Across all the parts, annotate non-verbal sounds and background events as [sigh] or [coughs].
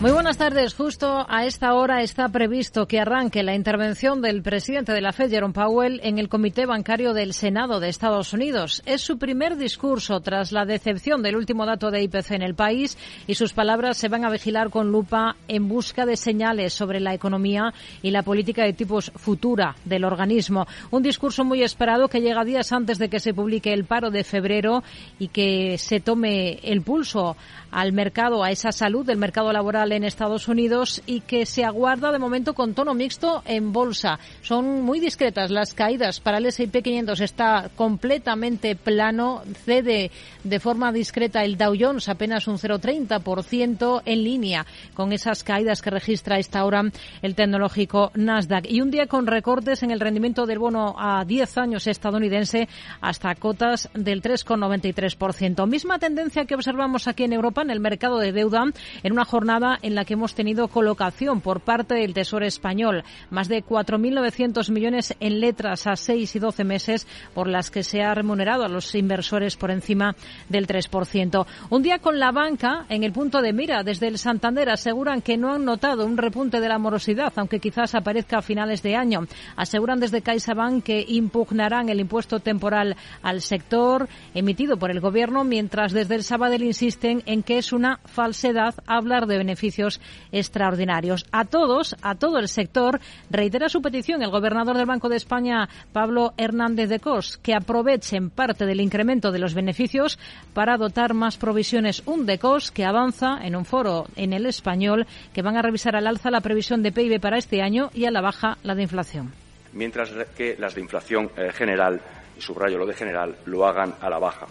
Muy buenas tardes. Justo a esta hora está previsto que arranque la intervención del presidente de la Fed, Jerome Powell, en el Comité Bancario del Senado de Estados Unidos. Es su primer discurso tras la decepción del último dato de IPC en el país y sus palabras se van a vigilar con lupa en busca de señales sobre la economía y la política de tipos futura del organismo. Un discurso muy esperado que llega días antes de que se publique el paro de febrero y que se tome el pulso al mercado, a esa salud del mercado laboral en Estados Unidos y que se aguarda de momento con tono mixto en bolsa. Son muy discretas las caídas para el S&P 500. Está completamente plano, cede de forma discreta el Dow Jones, apenas un 0,30% en línea con esas caídas que registra a esta hora el tecnológico Nasdaq. Y un día con recortes en el rendimiento del bono a 10 años estadounidense hasta cotas del 3,93%. Misma tendencia que observamos aquí en Europa en el mercado de deuda en una jornada en la que hemos tenido colocación por parte del Tesoro español. Más de 4.900 millones en letras a 6 y 12 meses por las que se ha remunerado a los inversores por encima del 3%. Un día con la banca en el punto de mira. Desde el Santander aseguran que no han notado un repunte de la morosidad, aunque quizás aparezca a finales de año. Aseguran desde CaixaBank que impugnarán el impuesto temporal al sector emitido por el Gobierno, mientras desde el Sabadell insisten en que es una falsedad hablar de beneficios extraordinarios. A todos, a todo el sector, reitera su petición el gobernador del Banco de España, Pablo Hernández de Cos, que aprovechen parte del incremento de los beneficios para dotar más provisiones. Un DECOS que avanza en un foro en el español que van a revisar al alza la previsión de PIB para este año y a la baja la de inflación. Mientras que las de inflación eh, general, y subrayo lo de general, lo hagan a la baja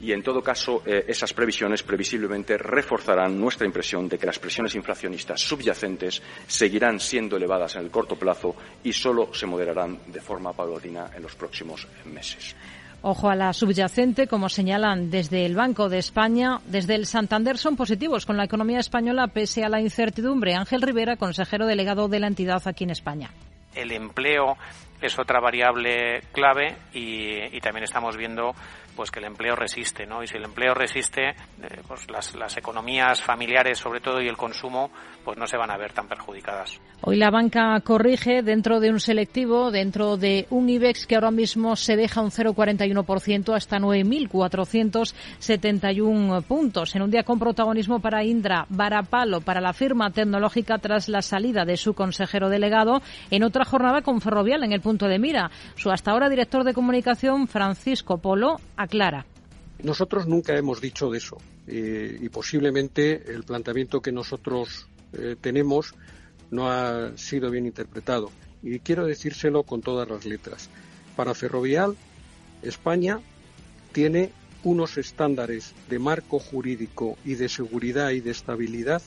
y, en todo caso, eh, esas previsiones previsiblemente reforzarán nuestra impresión de que las presiones inflacionistas subyacentes seguirán siendo elevadas en el corto plazo y solo se moderarán de forma paulatina en los próximos meses. Ojo a la subyacente, como señalan desde el Banco de España, desde el Santander son positivos con la economía española pese a la incertidumbre. Ángel Rivera, consejero delegado de la entidad aquí en España. El empleo es otra variable clave y, y también estamos viendo pues que el empleo resiste, ¿no? Y si el empleo resiste, eh, pues las, las, economías familiares, sobre todo, y el consumo, pues no se van a ver tan perjudicadas. Hoy la banca corrige dentro de un selectivo, dentro de un IBEX que ahora mismo se deja un 0,41% hasta 9.471 puntos. En un día con protagonismo para Indra, Varapalo, para la firma tecnológica tras la salida de su consejero delegado, en otra jornada con Ferrovial en el punto de mira. Su hasta ahora director de comunicación, Francisco Polo, aclara. Nosotros nunca hemos dicho de eso eh, y posiblemente el planteamiento que nosotros eh, tenemos no ha sido bien interpretado. Y quiero decírselo con todas las letras. Para Ferrovial, España tiene unos estándares de marco jurídico y de seguridad y de estabilidad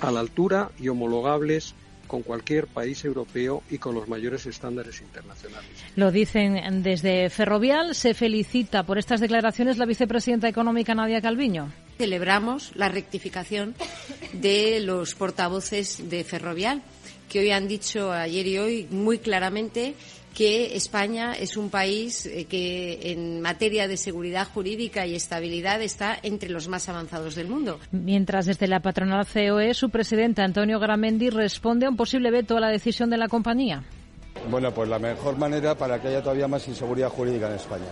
a la altura y homologables con cualquier país europeo y con los mayores estándares internacionales. Lo dicen desde Ferrovial. Se felicita por estas declaraciones la vicepresidenta económica Nadia Calviño. Celebramos la rectificación de los portavoces de Ferrovial, que hoy han dicho ayer y hoy muy claramente que España es un país eh, que en materia de seguridad jurídica y estabilidad está entre los más avanzados del mundo. Mientras desde la patronal COE su presidente Antonio Gramendi responde a un posible veto a la decisión de la compañía. Bueno, pues la mejor manera para que haya todavía más inseguridad jurídica en España.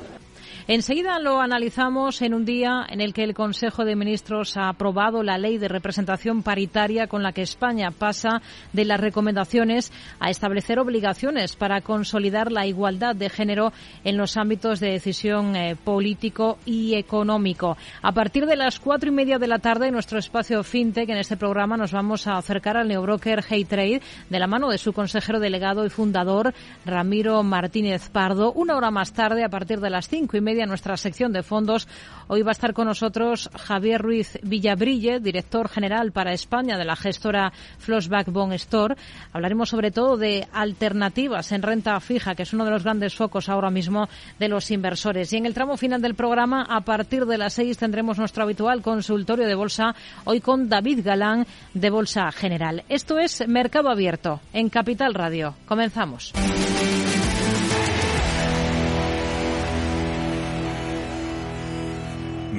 Enseguida lo analizamos en un día en el que el Consejo de Ministros ha aprobado la ley de representación paritaria con la que España pasa de las recomendaciones a establecer obligaciones para consolidar la igualdad de género en los ámbitos de decisión eh, político y económico. A partir de las cuatro y media de la tarde, en nuestro espacio FinTech, en este programa, nos vamos a acercar al neobroker Trade de la mano de su consejero delegado y fundador, Ramiro Martínez Pardo. Una hora más tarde, a partir de las cinco y media, media, nuestra sección de fondos. Hoy va a estar con nosotros Javier Ruiz Villabrille, director general para España de la gestora Flossback Bond Store. Hablaremos sobre todo de alternativas en renta fija, que es uno de los grandes focos ahora mismo de los inversores. Y en el tramo final del programa, a partir de las seis, tendremos nuestro habitual consultorio de bolsa, hoy con David Galán de Bolsa General. Esto es Mercado Abierto en Capital Radio. Comenzamos.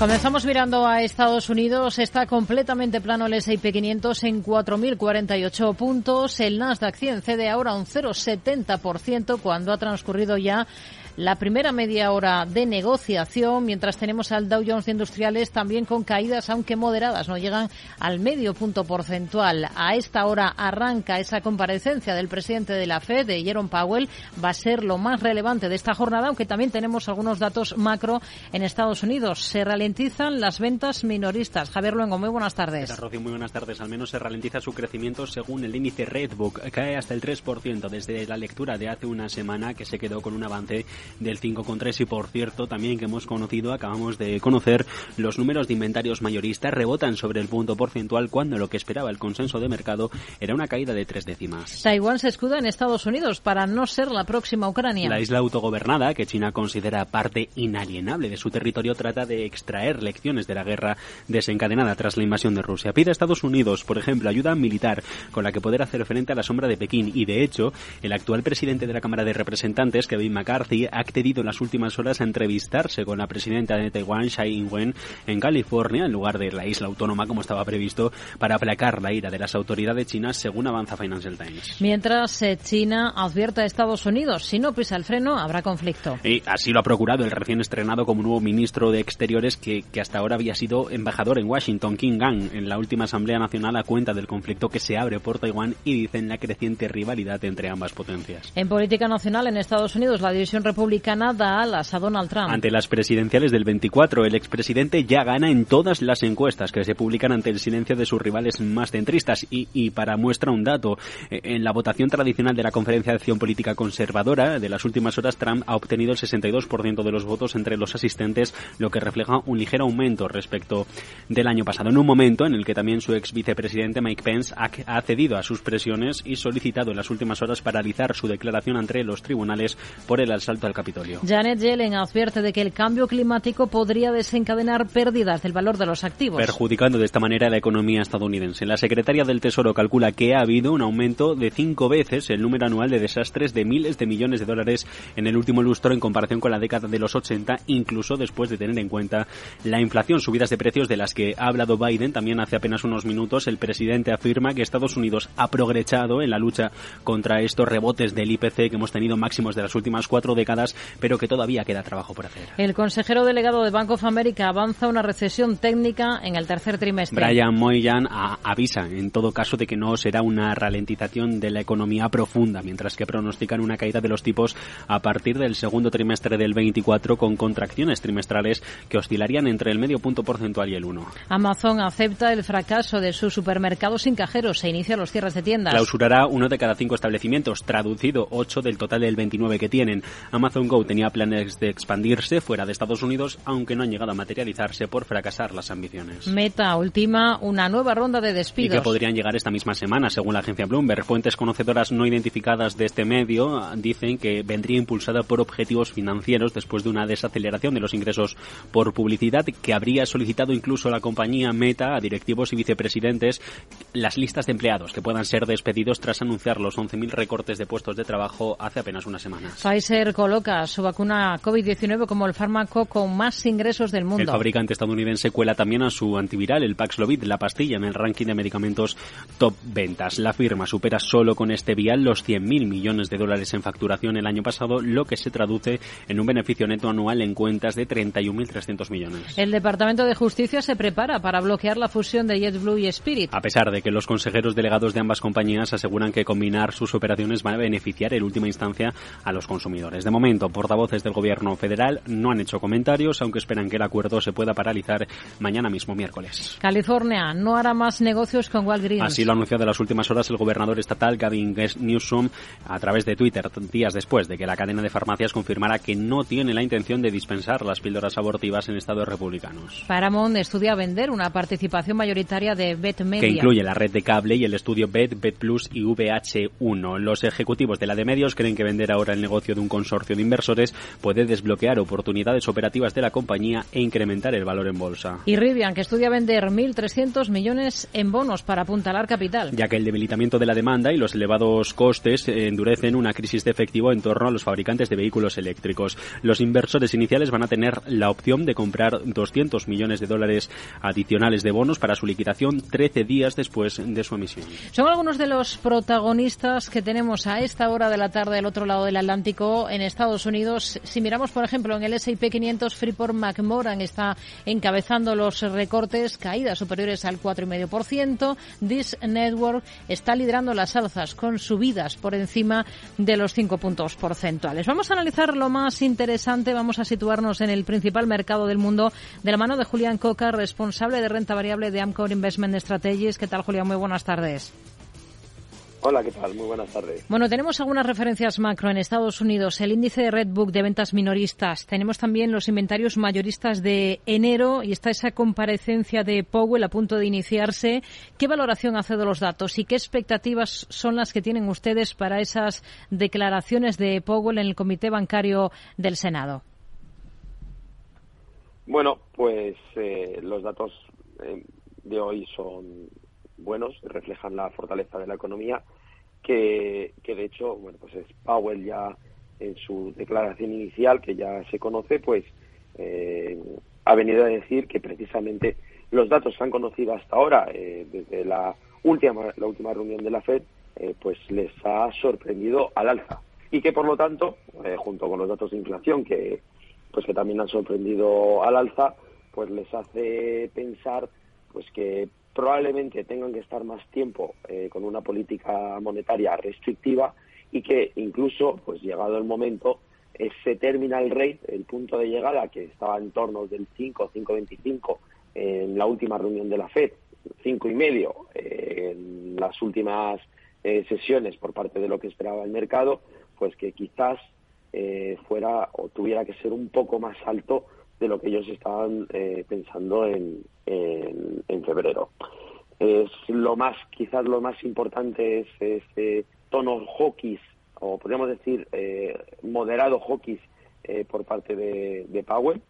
Comenzamos mirando a Estados Unidos. Está completamente plano el S&P 500 en 4.048 puntos. El Nasdaq 100 cede ahora un 0,70% cuando ha transcurrido ya la primera media hora de negociación, mientras tenemos al Dow Jones de Industriales también con caídas, aunque moderadas, no llegan al medio punto porcentual. A esta hora arranca esa comparecencia del presidente de la Fed, de Jerome Powell, va a ser lo más relevante de esta jornada, aunque también tenemos algunos datos macro en Estados Unidos. Se ralentizan las ventas minoristas. Javier Luengo, muy buenas tardes. Rocío, muy buenas tardes. Al menos se ralentiza su crecimiento según el índice Redbook. Cae hasta el 3% desde la lectura de hace una semana que se quedó con un avance del 5,3 y por cierto también que hemos conocido, acabamos de conocer los números de inventarios mayoristas rebotan sobre el punto porcentual cuando lo que esperaba el consenso de mercado era una caída de tres décimas. Taiwán se escuda en Estados Unidos para no ser la próxima Ucrania. La isla autogobernada, que China considera parte inalienable de su territorio, trata de extraer lecciones de la guerra desencadenada tras la invasión de Rusia. Pide a Estados Unidos, por ejemplo, ayuda militar con la que poder hacer frente a la sombra de Pekín y, de hecho, el actual presidente de la Cámara de Representantes, Kevin McCarthy, ha accedido en las últimas horas a entrevistarse con la presidenta de Taiwán, Tsai Ing-wen, en California, en lugar de la isla autónoma como estaba previsto, para aplacar la ira de las autoridades chinas, según avanza Financial Times. Mientras eh, China advierte a Estados Unidos, si no pisa el freno, habrá conflicto. Y así lo ha procurado el recién estrenado como nuevo ministro de Exteriores que, que hasta ahora había sido embajador en Washington, King Gang, en la última Asamblea Nacional a cuenta del conflicto que se abre por Taiwán y dicen la creciente rivalidad entre ambas potencias. En política nacional en Estados Unidos, la división republicana da alas a Donald Trump. Ante las presidenciales del 24, el expresidente ya gana en todas las encuestas que se publican ante el silencio de sus rivales más centristas. Y, y para muestra un dato, eh, en la votación tradicional de la Conferencia de Acción Política Conservadora de las últimas horas, Trump ha obtenido el 62% de los votos entre los asistentes, lo que refleja un ligero aumento respecto del año pasado. En un momento en el que también su ex vicepresidente Mike Pence ha cedido a sus presiones y solicitado en las últimas horas paralizar su declaración ante los tribunales por el asalto Capitolio. Janet Yellen advierte de que el cambio climático podría desencadenar pérdidas del valor de los activos. Perjudicando de esta manera la economía estadounidense. La secretaria del Tesoro calcula que ha habido un aumento de cinco veces el número anual de desastres de miles de millones de dólares en el último lustro en comparación con la década de los 80, incluso después de tener en cuenta la inflación, subidas de precios de las que ha hablado Biden también hace apenas unos minutos. El presidente afirma que Estados Unidos ha progresado en la lucha contra estos rebotes del IPC que hemos tenido máximos de las últimas cuatro décadas, pero que todavía queda trabajo por hacer. El consejero delegado de Bank of America avanza una recesión técnica en el tercer trimestre. Brian Moynihan avisa, en todo caso, de que no será una ralentización de la economía profunda, mientras que pronostican una caída de los tipos a partir del segundo trimestre del 24 con contracciones trimestrales que oscilarían entre el medio punto porcentual y el 1. Amazon acepta el fracaso de sus supermercados sin cajeros. Se inicia los cierres de tiendas. Clausurará uno de cada cinco establecimientos, traducido 8 del total del 29 que tienen. Amazon Go tenía planes de expandirse fuera de Estados Unidos, aunque no han llegado a materializarse por fracasar las ambiciones. Meta ultima una nueva ronda de despidos. Y que podrían llegar esta misma semana, según la agencia Bloomberg. Fuentes conocedoras no identificadas de este medio dicen que vendría impulsada por objetivos financieros después de una desaceleración de los ingresos por publicidad que habría solicitado incluso la compañía Meta a directivos y vicepresidentes las listas de empleados que puedan ser despedidos tras anunciar los 11.000 recortes de puestos de trabajo hace apenas unas semanas. Pfizer coloca coloca su vacuna COVID-19 como el fármaco con más ingresos del mundo. El fabricante estadounidense cuela también a su antiviral, el Paxlovid, la pastilla, en el ranking de medicamentos top ventas. La firma supera solo con este vial los 100.000 millones de dólares en facturación el año pasado, lo que se traduce en un beneficio neto anual en cuentas de 31.300 millones. El Departamento de Justicia se prepara para bloquear la fusión de JetBlue y Spirit. A pesar de que los consejeros delegados de ambas compañías aseguran que combinar sus operaciones va a beneficiar en última instancia a los consumidores. De momento, portavoces del gobierno federal no han hecho comentarios, aunque esperan que el acuerdo se pueda paralizar mañana mismo, miércoles. California no hará más negocios con Walgreens. Así lo ha anunciado en las últimas horas el gobernador estatal Gavin Newsom a través de Twitter, días después de que la cadena de farmacias confirmara que no tiene la intención de dispensar las píldoras abortivas en estados republicanos. Paramount estudia vender una participación mayoritaria de Bet Media. Que incluye la red de cable y el estudio Bet, Bet Plus y VH1. Los ejecutivos de la de medios creen que vender ahora el negocio de un consorcio de inversores puede desbloquear oportunidades operativas de la compañía e incrementar el valor en bolsa. Y Rivian, que estudia vender 1.300 millones en bonos para apuntalar capital. Ya que el debilitamiento de la demanda y los elevados costes endurecen una crisis de efectivo en torno a los fabricantes de vehículos eléctricos. Los inversores iniciales van a tener la opción de comprar 200 millones de dólares adicionales de bonos para su liquidación 13 días después de su emisión. Son algunos de los protagonistas que tenemos a esta hora de la tarde del otro lado del Atlántico en Estados Unidos. Si miramos, por ejemplo, en el S&P 500, Freeport McMoran está encabezando los recortes, caídas superiores al 4,5%. This Network está liderando las alzas con subidas por encima de los 5 puntos porcentuales. Vamos a analizar lo más interesante, vamos a situarnos en el principal mercado del mundo de la mano de Julián Coca, responsable de renta variable de Amcor Investment Strategies. ¿Qué tal, Julián? Muy buenas tardes. Hola, ¿qué tal? Muy buenas tardes. Bueno, tenemos algunas referencias macro en Estados Unidos, el índice de Redbook de ventas minoristas, tenemos también los inventarios mayoristas de enero y está esa comparecencia de Powell a punto de iniciarse. ¿Qué valoración hace de los datos y qué expectativas son las que tienen ustedes para esas declaraciones de Powell en el Comité Bancario del Senado? Bueno, pues eh, los datos eh, de hoy son buenos, reflejan la fortaleza de la economía, que, de hecho, bueno, pues es Powell ya en su declaración inicial, que ya se conoce, pues eh, ha venido a decir que precisamente los datos que han conocido hasta ahora, eh, desde la última, la última reunión de la FED, eh, pues les ha sorprendido al alza. Y que por lo tanto, junto con los datos de inflación que, pues que también han sorprendido al alza, pues les hace pensar pues que probablemente tengan que estar más tiempo eh, con una política monetaria restrictiva y que incluso, pues llegado el momento, ese terminal rate, el punto de llegada que estaba en torno del 5, 5,25 en la última reunión de la Fed, cinco y medio eh, en las últimas eh, sesiones por parte de lo que esperaba el mercado, pues que quizás fuera o tuviera que ser un poco más alto de lo que ellos estaban pensando en, en, febrero. Es lo más, quizás lo más importante es ese tono hawkish, o podríamos decir eh, moderado hawkish eh, por parte de, Powell,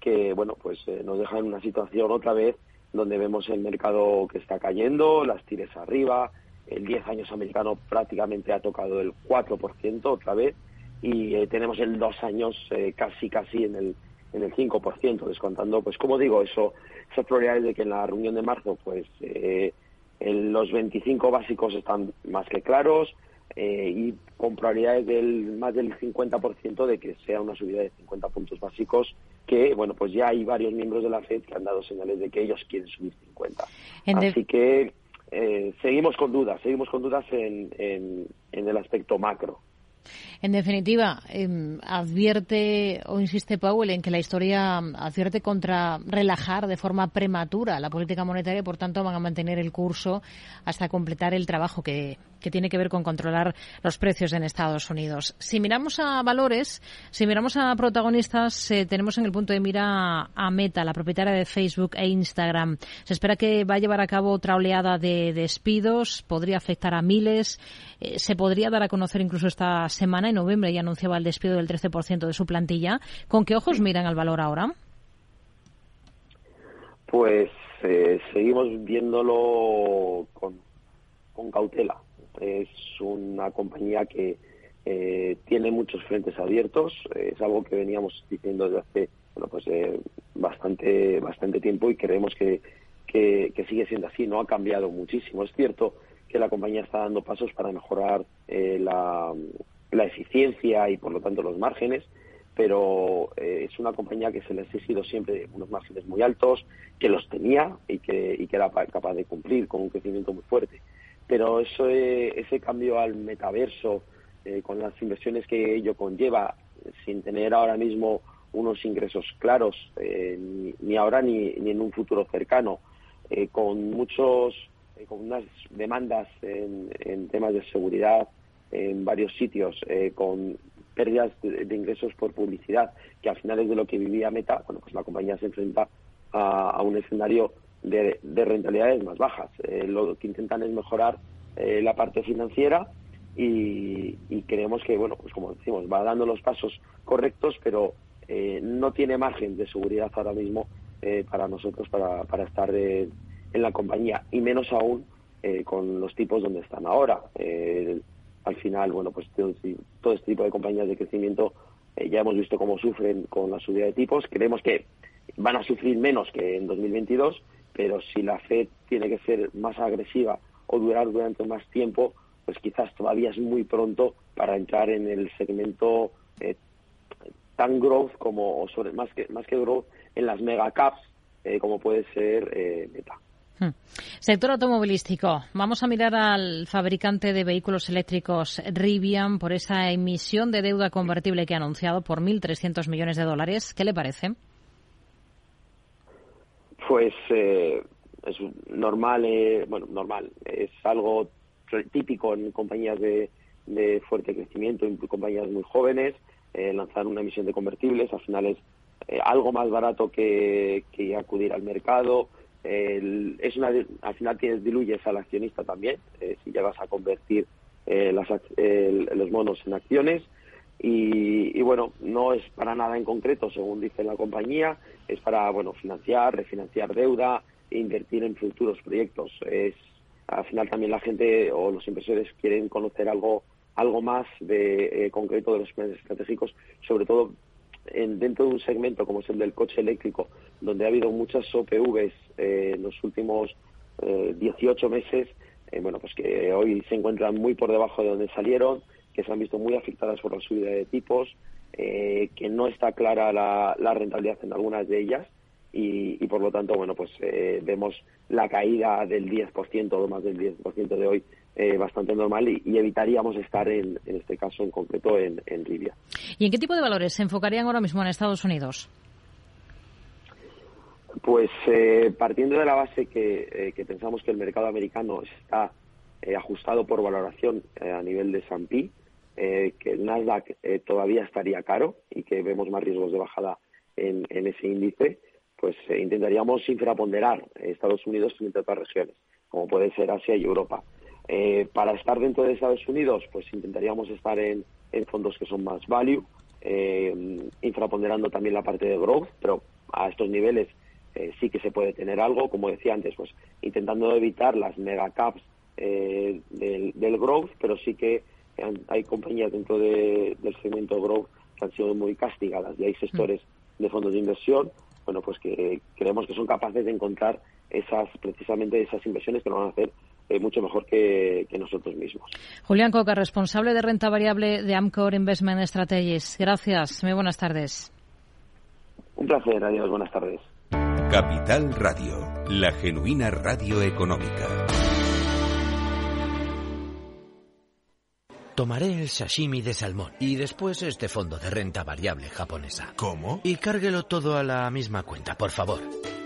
que bueno, pues eh, nos deja en una situación otra vez donde vemos el mercado que está cayendo, las tires arriba, el 10 años americano prácticamente ha tocado el 4% otra vez y tenemos el 2 años casi casi en el en el 5%, descontando, pues como digo, eso, esas probabilidades de que en la reunión de marzo, pues eh, los 25 básicos están más que claros eh, y con probabilidades del más del 50% de que sea una subida de 50 puntos básicos, que, bueno, pues ya hay varios miembros de la FED que han dado señales de que ellos quieren subir 50. Así que eh, seguimos con dudas, seguimos con dudas en, en, en el aspecto macro. En definitiva, em, advierte o insiste Powell en que la historia advierte contra relajar de forma prematura la política monetaria y, por tanto, van a mantener el curso hasta completar el trabajo que, que tiene que ver con controlar los precios en Estados Unidos. Si miramos a valores, si miramos a protagonistas, eh, tenemos en el punto de mira a Meta, la propietaria de Facebook e Instagram. Se espera que va a llevar a cabo otra oleada de despidos, podría afectar a miles, eh, se podría dar a conocer incluso esta semana, en noviembre, y anunciaba el despido del 13% de su plantilla. ¿Con qué ojos miran al valor ahora? Pues eh, seguimos viéndolo con, cautela es una compañía que eh, tiene muchos frentes abiertos, es algo que veníamos diciendo desde hace bueno, pues, bastante, bastante tiempo y creemos que, que, sigue siendo así, no ha cambiado muchísimo. Es cierto que la compañía está dando pasos para mejorar la, la eficiencia y por lo tanto los márgenes, pero eh, es una compañía que se les ha sido siempre unos márgenes muy altos, que los tenía y que, y que era capaz de cumplir con un crecimiento muy fuerte. Pero eso, ese cambio al metaverso, eh, con las inversiones que ello conlleva, sin tener ahora mismo unos ingresos claros, eh, ni, ahora ni, ni, en un futuro cercano, con muchos, con unas demandas en, en, temas de seguridad en varios sitios, con pérdidas de, ingresos por publicidad, que al final es de lo que vivía Meta, bueno, pues la compañía se enfrenta a, un escenario de, rentabilidades más bajas. Eh, lo que intentan es mejorar eh, la parte financiera y, creemos que, bueno, pues como decimos, va dando los pasos correctos, pero eh, no tiene margen de seguridad ahora mismo para nosotros para, para estar en la compañía y menos aún con los tipos donde están ahora al final, bueno, pues todo, este tipo de compañías de crecimiento eh, ya hemos visto cómo sufren con la subida de tipos. Creemos que van a sufrir menos que en 2022, pero si la Fed tiene que ser más agresiva o durar durante más tiempo, pues quizás todavía es muy pronto para entrar en el segmento eh, tan growth como, sobre, más que, más que growth, en las mega caps, eh, como puede ser Meta. Hmm. Sector automovilístico. Vamos a mirar al fabricante de vehículos eléctricos Rivian por esa emisión de deuda convertible que ha anunciado por 1.300 millones de dólares. ¿Qué le parece? Pues eh, es normal, eh, bueno, normal. Es algo típico en compañías de, fuerte crecimiento, en compañías muy jóvenes, eh, lanzar una emisión de convertibles. Al final es algo más barato que acudir al mercado es una, al final tienes, diluyes al accionista también, eh, si llegas a convertir eh, los monos en acciones. Y, bueno, no es para nada en concreto, según dice la compañía, es para bueno financiar, refinanciar deuda e invertir en futuros proyectos. Es al final también la gente o los inversores quieren conocer algo algo más de eh, concreto de los planes estratégicos, sobre todo en, dentro de un segmento como es el del coche eléctrico, donde ha habido muchas OPVs eh, en los últimos eh, 18 meses, eh, bueno, pues que hoy se encuentran muy por debajo de donde salieron, que se han visto muy afectadas por la subida de tipos, eh, que no está clara la, rentabilidad en algunas de ellas y, y por lo tanto, bueno, pues vemos la caída del 10% o más del 10% de hoy eh, bastante normal y, evitaríamos estar en, en, este caso en concreto en, en Libia. ¿Y en qué tipo de valores se enfocarían ahora mismo en Estados Unidos? Pues eh, partiendo de la base que, eh, que, pensamos que el mercado americano está ajustado por valoración a nivel de S&P, que el Nasdaq todavía estaría caro y que vemos más riesgos de bajada en, en ese índice, pues intentaríamos infraponderar Estados Unidos frente a otras regiones, como puede ser Asia y Europa. Eh, para estar dentro de Estados Unidos, pues intentaríamos estar en, fondos que son más value, eh, infraponderando también la parte de growth, pero a estos niveles eh, sí que se puede tener algo, como decía antes, pues intentando evitar las mega caps del, growth, pero sí que hay compañías dentro del segmento growth que han sido muy castigadas. Y hay sectores de fondos de inversión, bueno, pues que creemos que son capaces de encontrar esas precisamente esas inversiones que lo van a hacer eh, mucho mejor que, nosotros mismos. Julián Coca, responsable de renta variable de Amcor Investment Strategies. Gracias. Muy buenas tardes. Un placer. Adiós. Buenas tardes. Capital Radio, la genuina radio económica. Tomaré el sashimi de salmón y después este fondo de renta variable japonesa. ¿Cómo? Y cárguelo todo a la misma cuenta, por favor.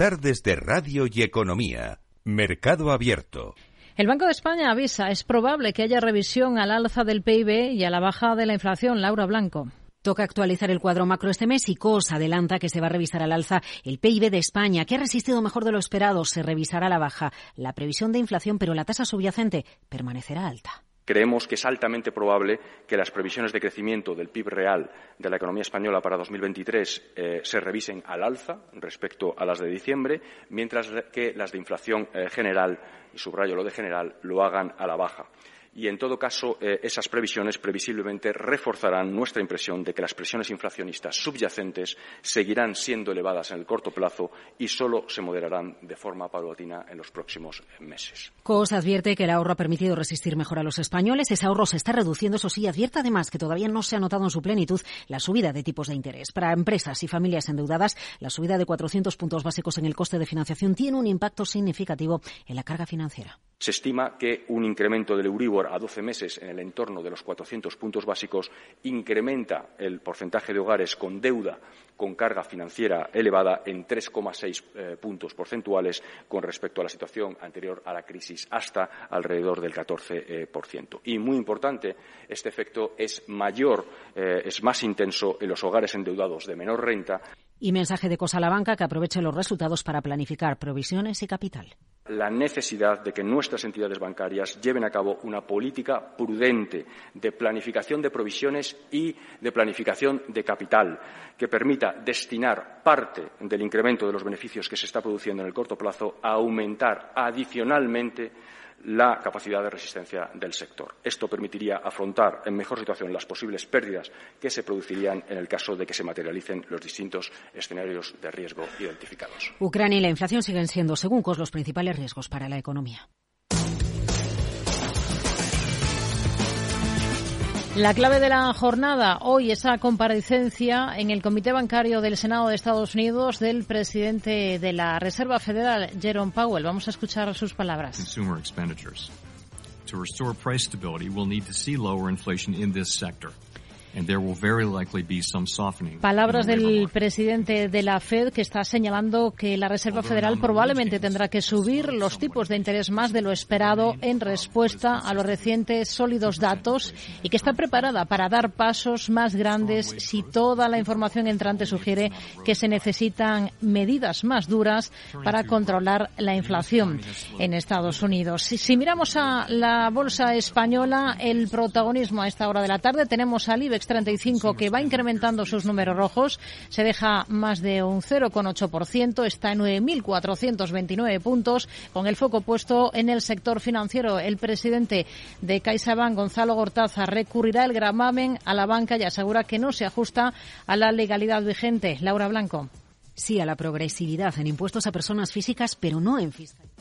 Tardes de Radio y Economía. Mercado Abierto. El Banco de España avisa, es probable que haya revisión al alza del PIB y a la baja de la inflación. Laura Blanco. Toca actualizar el cuadro macro este mes y COS adelanta que se va a revisar al alza el PIB de España, que ha resistido mejor de lo esperado. Se revisará a la baja la previsión de inflación, pero la tasa subyacente permanecerá alta. Creemos que es altamente probable que las previsiones de crecimiento del PIB real de la economía española para 2023 eh, se revisen al alza respecto a las de diciembre, mientras que las de inflación eh, general, y subrayo lo de general, lo hagan a la baja y, en todo caso, eh, esas previsiones previsiblemente reforzarán nuestra impresión de que las presiones inflacionistas subyacentes seguirán siendo elevadas en el corto plazo y solo se moderarán de forma paulatina en los próximos meses. COS advierte que el ahorro ha permitido resistir mejor a los españoles. Ese ahorro se está reduciendo, eso sí, advierte además que todavía no se ha notado en su plenitud la subida de tipos de interés. Para empresas y familias endeudadas, la subida de 400 puntos básicos en el coste de financiación tiene un impacto significativo en la carga financiera. Se estima que un incremento del Euribor a 12 meses en el entorno de los 400 puntos básicos incrementa el porcentaje de hogares con deuda con carga financiera elevada en 3,6 eh, puntos porcentuales con respecto a la situación anterior a la crisis hasta alrededor del 14%. Eh, y muy importante, este efecto es mayor, eh, es más intenso en los hogares endeudados de menor renta y mensaje de Cosa a la Banca que aproveche los resultados para planificar provisiones y capital. La necesidad de que nuestras entidades bancarias lleven a cabo una política prudente de planificación de provisiones y de planificación de capital que permita destinar parte del incremento de los beneficios que se está produciendo en el corto plazo a aumentar adicionalmente la capacidad de resistencia del sector. Esto permitiría afrontar en mejor situación las posibles pérdidas que se producirían en el caso de que se materialicen los distintos escenarios de riesgo identificados. Ucrania y la inflación siguen siendo, según COS, los principales riesgos para la economía. La clave de la jornada hoy esa comparecencia en el Comité Bancario del Senado de Estados Unidos del presidente de la Reserva Federal, Jerome Powell. Vamos a escuchar sus palabras. To restore price stability, we'll need to see lower inflation in this sector. Palabras del presidente de la Fed que está señalando que la Reserva Federal probablemente tendrá que subir los tipos de interés más de lo esperado en respuesta a los recientes sólidos datos y que está preparada para dar pasos más grandes si toda la información entrante sugiere que se necesitan medidas más duras para controlar la inflación en Estados Unidos. Si, miramos a la bolsa española, el protagonismo a esta hora de la tarde tenemos al IBEX 35 que va incrementando sus números rojos, se deja más de un 0,8%, está en 9.429 puntos, con el foco puesto en el sector financiero. El presidente de CaixaBank, Gonzalo Gortaza, recurrirá el gramamen a la banca y asegura que no se ajusta a la legalidad vigente. Laura Blanco. Sí, a la progresividad en impuestos a personas físicas, pero no en fiscalidad.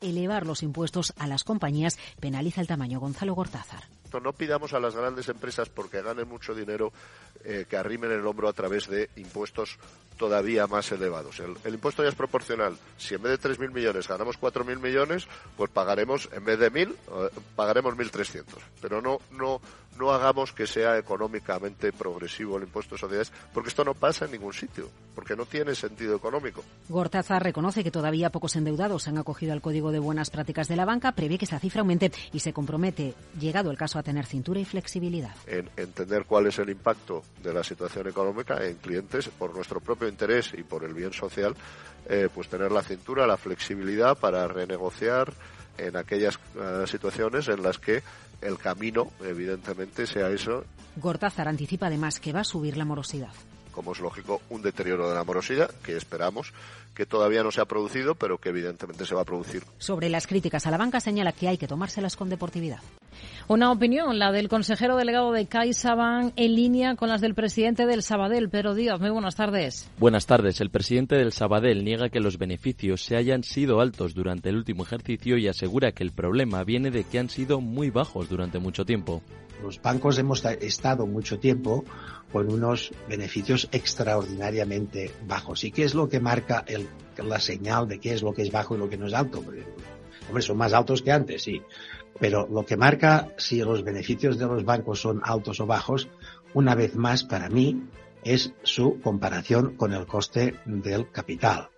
Elevar los impuestos a las compañías penaliza el tamaño. Gonzalo Gortázar. No pidamos a las grandes empresas porque ganen mucho dinero eh, que arrimen el hombro a través de impuestos todavía más elevados. El, impuesto ya es proporcional. Si en vez de 3.000 millones ganamos 4.000 millones, pues pagaremos, en vez de 1.000, eh, pagaremos 1.300. Pero no, no, no hagamos que sea económicamente progresivo el impuesto de sociedades, porque esto no pasa en ningún sitio, porque no tiene sentido económico. Gortaza reconoce que todavía pocos endeudados han acogido al Código de Buenas Prácticas de la banca, prevé que esta cifra aumente y se compromete, llegado el caso, a tener cintura y flexibilidad. En entender cuál es el impacto de la situación económica en clientes por nuestro propio interés y por el bien social, eh, pues tener la cintura, la flexibilidad para renegociar en aquellas eh, situaciones en las que el camino, evidentemente, sea eso. Gortázar anticipa además que va a subir la morosidad. Como es lógico, un deterioro de la morosidad que esperamos que todavía no se ha producido, pero que evidentemente se va a producir. Sobre las críticas a la banca señala que hay que tomárselas con deportividad. Una opinión, la del consejero delegado de CaixaBank, en línea con las del presidente del Sabadell, Pedro Díaz. Muy buenas tardes. Buenas tardes. El presidente del Sabadell niega que los beneficios se hayan sido altos durante el último ejercicio y asegura que el problema viene de que han sido muy bajos durante mucho tiempo. Los bancos hemos estado mucho tiempo con unos beneficios extraordinariamente bajos. ¿Y qué es lo que marca el, la señal de qué es lo que es bajo y lo que no es alto? Hombre, son más altos que antes, sí. Pero lo que marca si los beneficios de los bancos son altos o bajos, una vez más para mí, es su comparación con el coste del capital.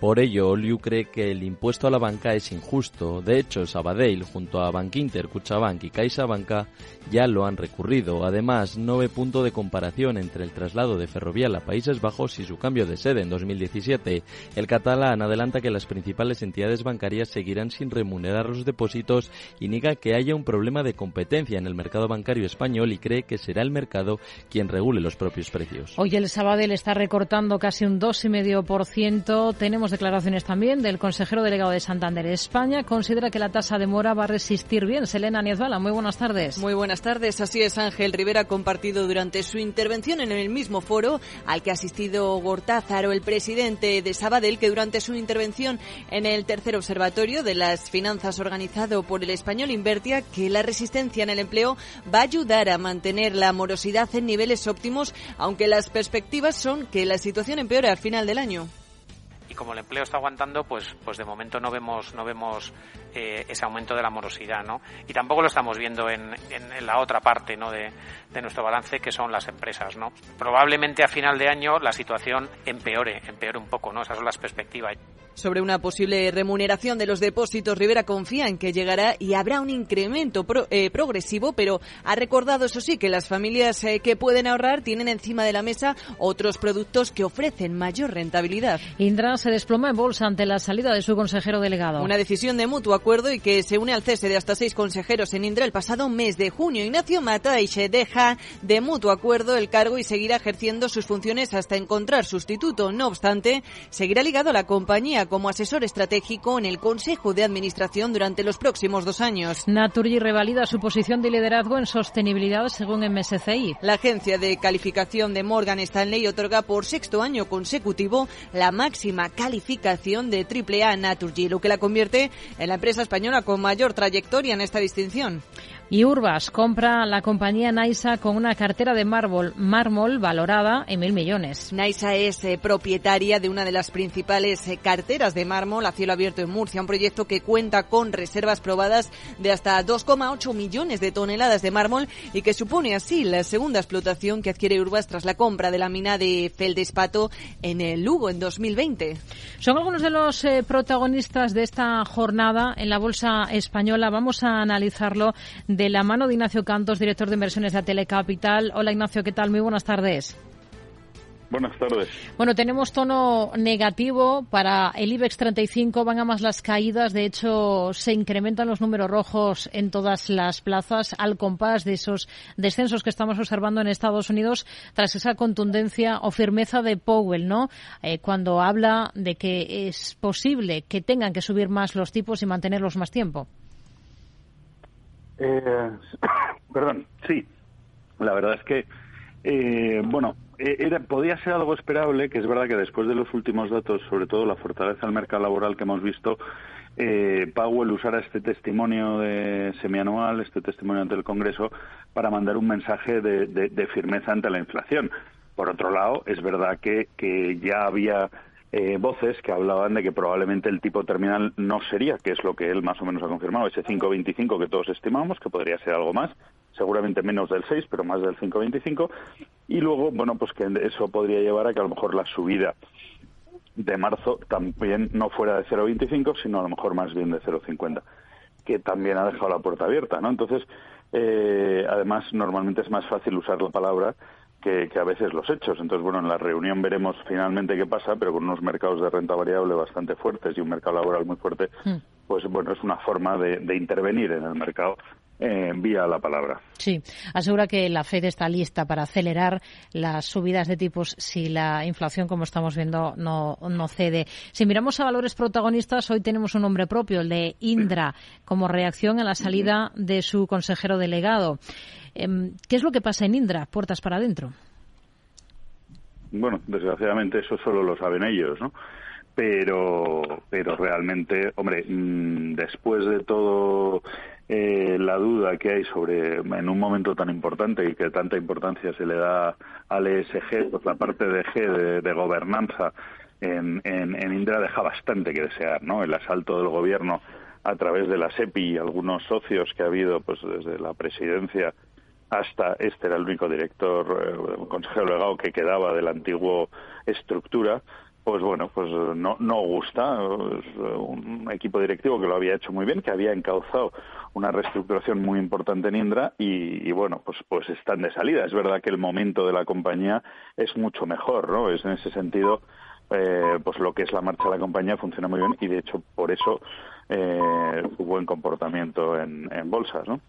Por ello, Oliu cree que el impuesto a la banca es injusto. De hecho, Sabadell, junto a Bankinter, Cuchabank y CaixaBanca, ya lo han recurrido. Además, no ve punto de comparación entre el traslado de Ferrovial a Países Bajos y su cambio de sede en 2017. El catalán adelanta que las principales entidades bancarias seguirán sin remunerar los depósitos y niega que haya un problema de competencia en el mercado bancario español y cree que será el mercado quien regule los propios precios. Hoy el Sabadell está recortando casi un 2,5%. Tenemos declaraciones también del consejero delegado de Santander España. Considera que la tasa de mora va a resistir bien. Selena Niezbala, muy buenas tardes. Muy buenas tardes. Así es, Ángel Rivera ha compartido durante su intervención en el mismo foro al que ha asistido Gortázaro, el presidente de Sabadell, que durante su intervención en el tercer observatorio de las finanzas organizado por el español Invertia, que la resistencia en el empleo va a ayudar a mantener la morosidad en niveles óptimos, aunque las perspectivas son que la situación empeore al final del año como el empleo está aguantando, pues, pues de momento no vemos, no vemos eh, ese aumento de la morosidad, ¿no? Y tampoco lo estamos viendo en, en, la otra parte, ¿no? De, de, nuestro balance, que son las empresas, ¿no? Probablemente a final de año la situación empeore, empeore un poco, ¿no? Esas son las perspectivas. Sobre una posible remuneración de los depósitos, Rivera confía en que llegará y habrá un incremento pro, eh, progresivo, pero ha recordado, eso sí, que las familias eh, que pueden ahorrar tienen encima de la mesa otros productos que ofrecen mayor rentabilidad. Indra se desploma en bolsa ante la salida de su consejero delegado. Una decisión de mutuo acuerdo y que se une al cese de hasta seis consejeros en Indra el pasado mes de junio. Ignacio Mataiche deja de mutuo acuerdo el cargo y seguirá ejerciendo sus funciones hasta encontrar sustituto. No obstante, seguirá ligado a la compañía como asesor estratégico en el Consejo de Administración durante los próximos dos años. Naturgy revalida su posición de liderazgo en sostenibilidad según MSCI. La agencia de calificación de Morgan Stanley otorga por sexto año consecutivo la máxima calificación de AAA Naturgy, lo que la convierte en la empresa española con mayor trayectoria en esta distinción. Y Urbas compra la compañía Naisa con una cartera de mármol, mármol valorada en mil millones. Naisa es eh, propietaria de una de las principales eh, carteras de mármol a cielo abierto en Murcia, un proyecto que cuenta con reservas probadas de hasta 2,8 millones de toneladas de mármol y que supone así la segunda explotación que adquiere Urbas tras la compra de la mina de Feldespato en el Lugo en 2020. Son algunos de los eh, protagonistas de esta jornada en la bolsa española. Vamos a analizarlo de la mano de Ignacio Cantos, director de inversiones de Telecapital. Hola Ignacio, ¿qué tal? Muy buenas tardes. Buenas tardes. Bueno, tenemos tono negativo para el IBEX 35, van a más las caídas, de hecho se incrementan los números rojos en todas las plazas al compás de esos descensos que estamos observando en Estados Unidos tras esa contundencia o firmeza de Powell, ¿no? Eh, cuando habla de que es posible que tengan que subir más los tipos y mantenerlos más tiempo. Eh, [coughs] perdón, sí. La verdad es que, eh, bueno, eh, era, podía ser algo esperable, que es verdad que después de los últimos datos, sobre todo la fortaleza del mercado laboral que hemos visto, eh, Powell usara este testimonio de semianual, este testimonio ante el Congreso, para mandar un mensaje de, de, de firmeza ante la inflación. Por otro lado, es verdad que, que ya había eh, voces que hablaban de que probablemente el tipo terminal no sería, que es lo que él más o menos ha confirmado, ese 5,25 que todos estimamos, que podría ser algo más, seguramente menos del 6, pero más del 5,25, y luego, bueno, pues que eso podría llevar a que a lo mejor la subida de marzo también no fuera de 0,25, sino a lo mejor más bien de 0,50, que también ha dejado la puerta abierta, ¿no? Entonces, eh, además, normalmente es más fácil usar la palabra que, a veces los hechos. Entonces, bueno, en la reunión veremos finalmente qué pasa, pero con unos mercados de renta variable bastante fuertes y un mercado laboral muy fuerte, pues bueno, es una forma de, intervenir en el mercado eh, vía la palabra. Sí, asegura que la Fed está lista para acelerar las subidas de tipos si la inflación, como estamos viendo, no, no cede. Si miramos a valores protagonistas, hoy tenemos un nombre propio, el de Indra, como reacción a la salida de su consejero delegado. Em, ¿Qué es lo que pasa en Indra? Puertas para adentro. Bueno, desgraciadamente eso solo lo saben ellos, ¿no? Pero, pero realmente, hombre, mm, después de todo eh, la duda que hay sobre, en un momento tan importante y que tanta importancia se le da al ESG, pues la parte de G de, gobernanza en, en, Indra deja bastante que desear, ¿no? El asalto del gobierno a través de la SEPI y algunos socios que ha habido, pues desde la presidencia hasta este era el único director, eh, consejero delegado que quedaba de la antigua estructura, pues bueno, pues no, no gusta. un equipo directivo que lo había hecho muy bien, que había encauzado una reestructuración muy importante en Indra y, bueno, pues, pues están de salida. Es verdad que el momento de la compañía es mucho mejor, ¿no? Es en ese sentido, eh, pues lo que es la marcha de la compañía funciona muy bien y de hecho por eso eh, su buen comportamiento en, bolsas, ¿no?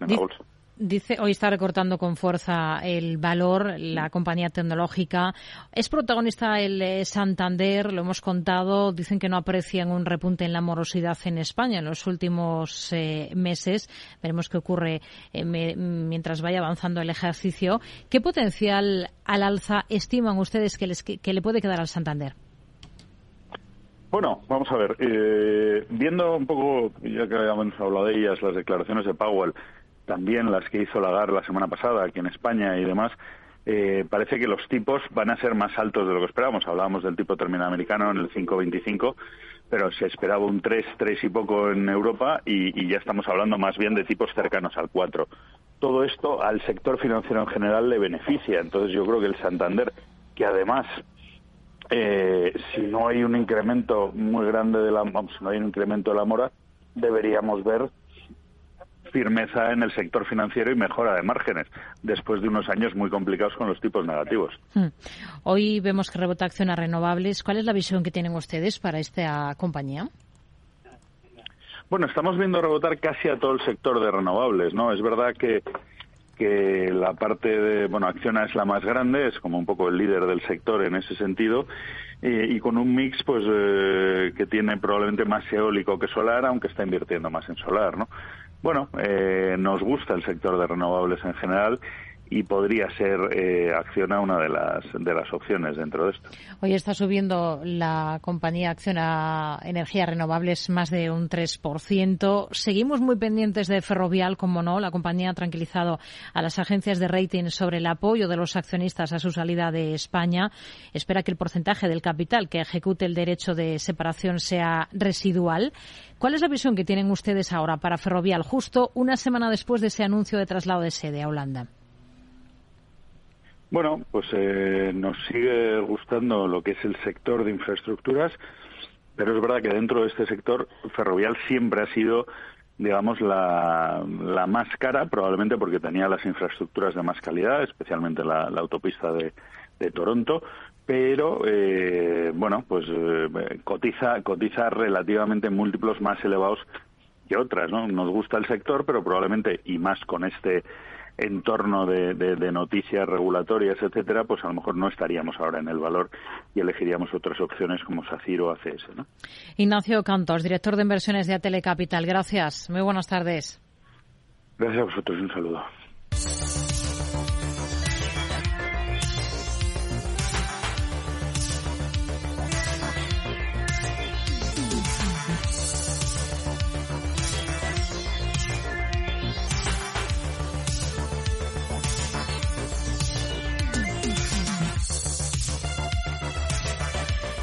En la bolsa. Dice, hoy está recortando con fuerza el valor, la compañía tecnológica. Es protagonista el eh, Santander, lo hemos contado. Dicen que no aprecian un repunte en la morosidad en España en los últimos eh, meses. Veremos qué ocurre eh, mientras vaya avanzando el ejercicio. ¿Qué potencial al alza estiman ustedes que, les, que, le puede quedar al Santander? Bueno, vamos a ver. viendo un poco, ya que habíamos hablado de ellas, las declaraciones de Powell, también las que hizo Lagarde la semana pasada aquí en España y demás, eh, parece que los tipos van a ser más altos de lo que esperábamos. Hablábamos del tipo terminal americano en el 5.25, pero se esperaba un 3, 3 y poco en Europa y, ya estamos hablando más bien de tipos cercanos al 4. Todo esto al sector financiero en general le beneficia. Entonces yo creo que el Santander, que además eh, si no hay un incremento muy grande de la, vamos, no hay un incremento de la mora, deberíamos ver firmeza en el sector financiero y mejora de márgenes después de unos años muy complicados con los tipos negativos. Hmm. Hoy vemos que rebota acción a renovables. ¿Cuál es la visión que tienen ustedes para esta compañía? Bueno, estamos viendo rebotar casi a todo el sector de renovables, ¿no? Es verdad que que la parte de, bueno, Acciona es la más grande, es como un poco el líder del sector en ese sentido, y, con un mix pues eh, que tiene probablemente más eólico que solar, aunque está invirtiendo más en solar, ¿no? Bueno, eh, nos gusta el sector de renovables en general y podría ser eh, Acciona una de las de las opciones dentro de esto. Hoy está subiendo la compañía Acciona Energías Renovables más de un 3%. Seguimos muy pendientes de Ferrovial, como no. La compañía ha tranquilizado a las agencias de rating sobre el apoyo de los accionistas a su salida de España. Espera que el porcentaje del capital que ejecute el derecho de separación sea residual. ¿Cuál es la visión que tienen ustedes ahora para Ferrovial, justo una semana después de ese anuncio de traslado de sede a Holanda? Bueno, pues eh, nos sigue gustando lo que es el sector de infraestructuras, pero es verdad que dentro de este sector ferrovial siempre ha sido, digamos, la, más cara, probablemente porque tenía las infraestructuras de más calidad, especialmente la, autopista de, Toronto, pero eh, bueno, pues eh, cotiza, cotiza relativamente múltiplos más elevados que otras, ¿no? Nos gusta el sector, pero probablemente, y más con este entorno de, de, noticias regulatorias, etcétera, pues a lo mejor no estaríamos ahora en el valor y elegiríamos otras opciones como SACIR o ACS. ¿no? Ignacio Cantos, director de inversiones de Atele Capital. Gracias. Muy buenas tardes. Gracias a vosotros. Un saludo.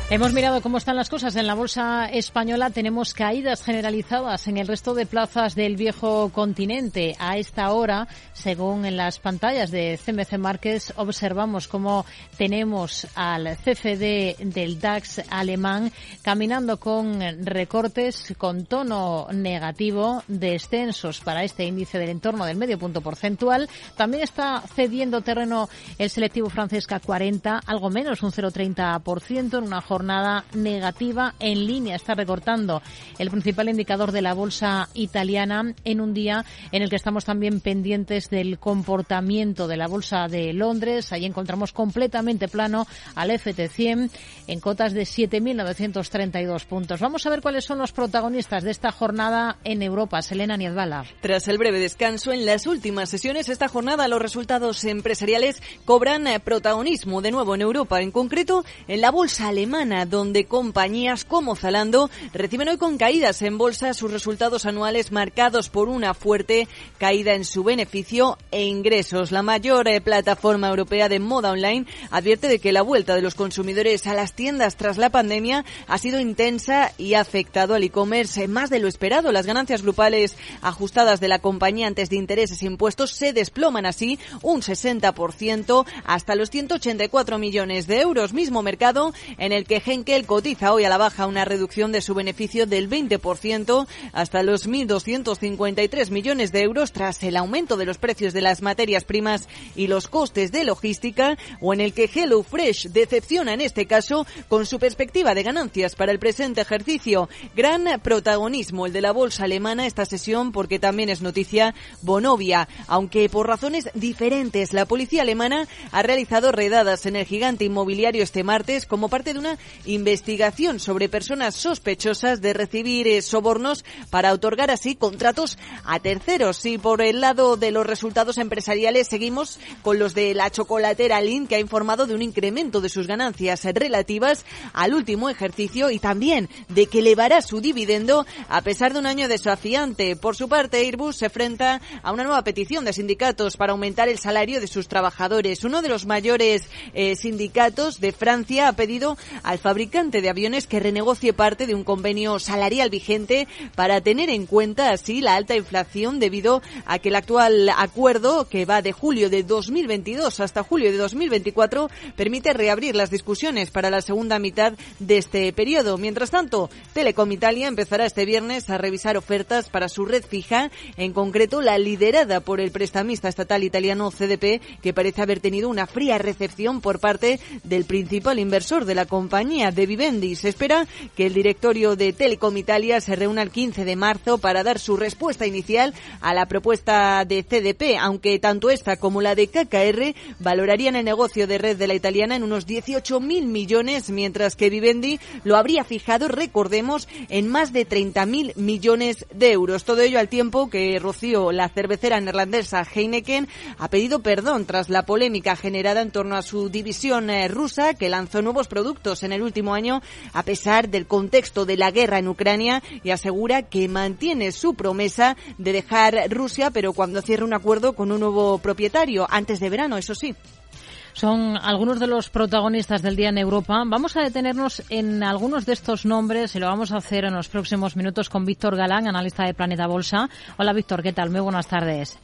Hemos mirado cómo están las cosas en la bolsa española. Tenemos caídas generalizadas en el resto de plazas del viejo continente. A esta hora, según en las pantallas de CMC Markets, observamos cómo tenemos al CFD del DAX alemán caminando con recortes con tono negativo, descensos para este índice del entorno del medio punto porcentual. También está cediendo terreno el selectivo francés K40, algo menos, un 0,30% en una jornada jornada negativa en línea. Está recortando el principal indicador de la bolsa italiana en un día en el que estamos también pendientes del comportamiento de la bolsa de Londres. Ahí encontramos completamente plano al FT100 en cotas de 7.932 puntos. Vamos a ver cuáles son los protagonistas de esta jornada en Europa. Selena Niedbala. Tras el breve descanso en las últimas sesiones, esta jornada los resultados empresariales cobran protagonismo de nuevo en Europa, en concreto en la bolsa alemana, donde compañías como Zalando reciben hoy con caídas en bolsa sus resultados anuales marcados por una fuerte caída en su beneficio e ingresos. La mayor eh, plataforma europea de moda online advierte de que la vuelta de los consumidores a las tiendas tras la pandemia ha sido intensa y ha afectado al e-commerce más de lo esperado. Las ganancias grupales ajustadas de la compañía antes de intereses e impuestos se desploman así un 60% hasta los 184 millones de euros. Mismo mercado en el que Henkel cotiza hoy a la baja una reducción de su beneficio del 20% hasta los 1.253 millones de euros tras el aumento de los precios de las materias primas y los costes de logística o en el que HelloFresh decepciona en este caso con su perspectiva de ganancias para el presente ejercicio. Gran protagonismo el de la bolsa alemana esta sesión porque también es noticia Bonovia, aunque por razones diferentes la policía alemana ha realizado redadas en el gigante inmobiliario este martes como parte de una investigación sobre personas sospechosas de recibir eh, sobornos para otorgar así contratos a terceros. Y por el lado de los resultados empresariales seguimos con los de la chocolatera Lin que ha informado de un incremento de sus ganancias relativas al último ejercicio y también de que elevará su dividendo a pesar de un año desafiante. Por su parte, Airbus se enfrenta a una nueva petición de sindicatos para aumentar el salario de sus trabajadores. Uno de los mayores eh, sindicatos de Francia ha pedido fabricante de aviones que renegocie parte de un convenio salarial vigente para tener en cuenta así la alta inflación debido a que el actual acuerdo, que va de julio de 2022 hasta julio de 2024, permite reabrir las discusiones para la segunda mitad de este periodo. Mientras tanto, Telecom Italia empezará este viernes a revisar ofertas para su red fija, en concreto la liderada por el prestamista estatal italiano CDP, que parece haber tenido una fría recepción por parte del principal inversor de la compañía, de Vivendi. Se espera que el directorio de Telecom Italia se reúna el 15 de marzo para dar su respuesta inicial a la propuesta de CDP, aunque tanto esta como la de KKR valorarían el negocio de red de la italiana en unos 18.000 millones, mientras que Vivendi lo habría fijado, recordemos, en más de 30.000 millones de euros. Todo ello al tiempo que Rocío, la cervecera neerlandesa Heineken, ha pedido perdón tras la polémica generada en torno a su división eh, rusa, que lanzó nuevos productos en el último año a pesar del contexto de la guerra en Ucrania y asegura que mantiene su promesa de dejar Rusia, pero cuando cierre un acuerdo con un nuevo propietario, antes de verano, eso sí son algunos de los protagonistas del día en Europa. Vamos a detenernos en algunos de estos nombres y lo vamos a hacer en los próximos minutos con Víctor Galán, analista de Planeta Bolsa. Hola Víctor, ¿qué tal? Muy buenas tardes.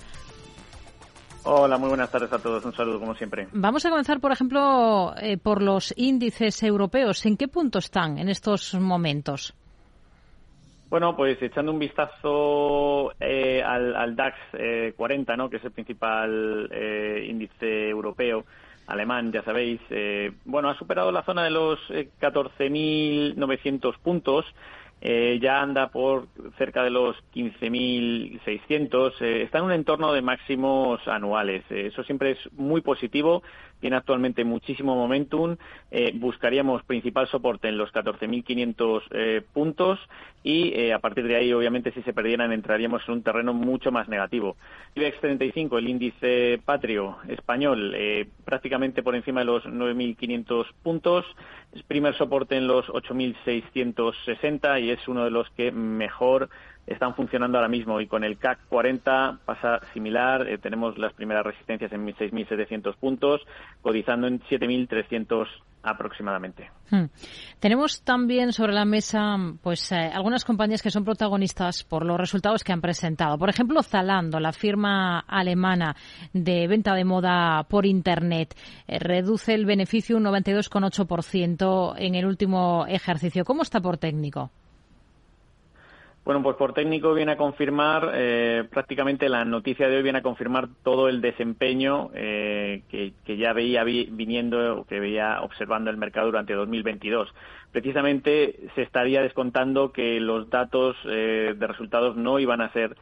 Hola, muy buenas tardes a todos. Un saludo, como siempre. Vamos a comenzar, por ejemplo, eh, por los índices europeos. ¿En qué punto están en estos momentos? Bueno, pues echando un vistazo eh, al, DAX 40, eh, ¿no? que es el principal índice europeo, alemán, ya sabéis, eh, bueno, ha superado la zona de los 14.900 eh, puntos. Eh, ya anda por cerca de los 15.600, eh, está en un entorno de máximos anuales. eso siempre es muy positivo tiene actualmente muchísimo momentum. Eh, buscaríamos principal soporte en los 14.500 eh, puntos y eh, a partir de ahí, obviamente, si se perdieran, entraríamos en un terreno mucho más negativo. IBEX 35, el índice patrio español, prácticamente por encima de los 9.500 puntos. Primer soporte en los 8.660 y es uno de los que mejor están funcionando ahora mismo y con el CAC 40 pasa similar. Eh, tenemos las primeras resistencias en 6.700 puntos, cotizando en 7.300 aproximadamente. Hmm. Tenemos también sobre la mesa pues eh, algunas compañías que son protagonistas por los resultados que han presentado. Por ejemplo, Zalando, la firma alemana de venta de moda por internet, eh, reduce el beneficio un 92,8% en el último ejercicio. ¿Cómo está por técnico? Bueno, pues por técnico viene a confirmar, eh, prácticamente la noticia de hoy viene a confirmar todo el desempeño eh, que, ya veía viniendo, que veía observando el mercado durante 2022. Precisamente se estaría descontando que los datos eh, de resultados no iban a ser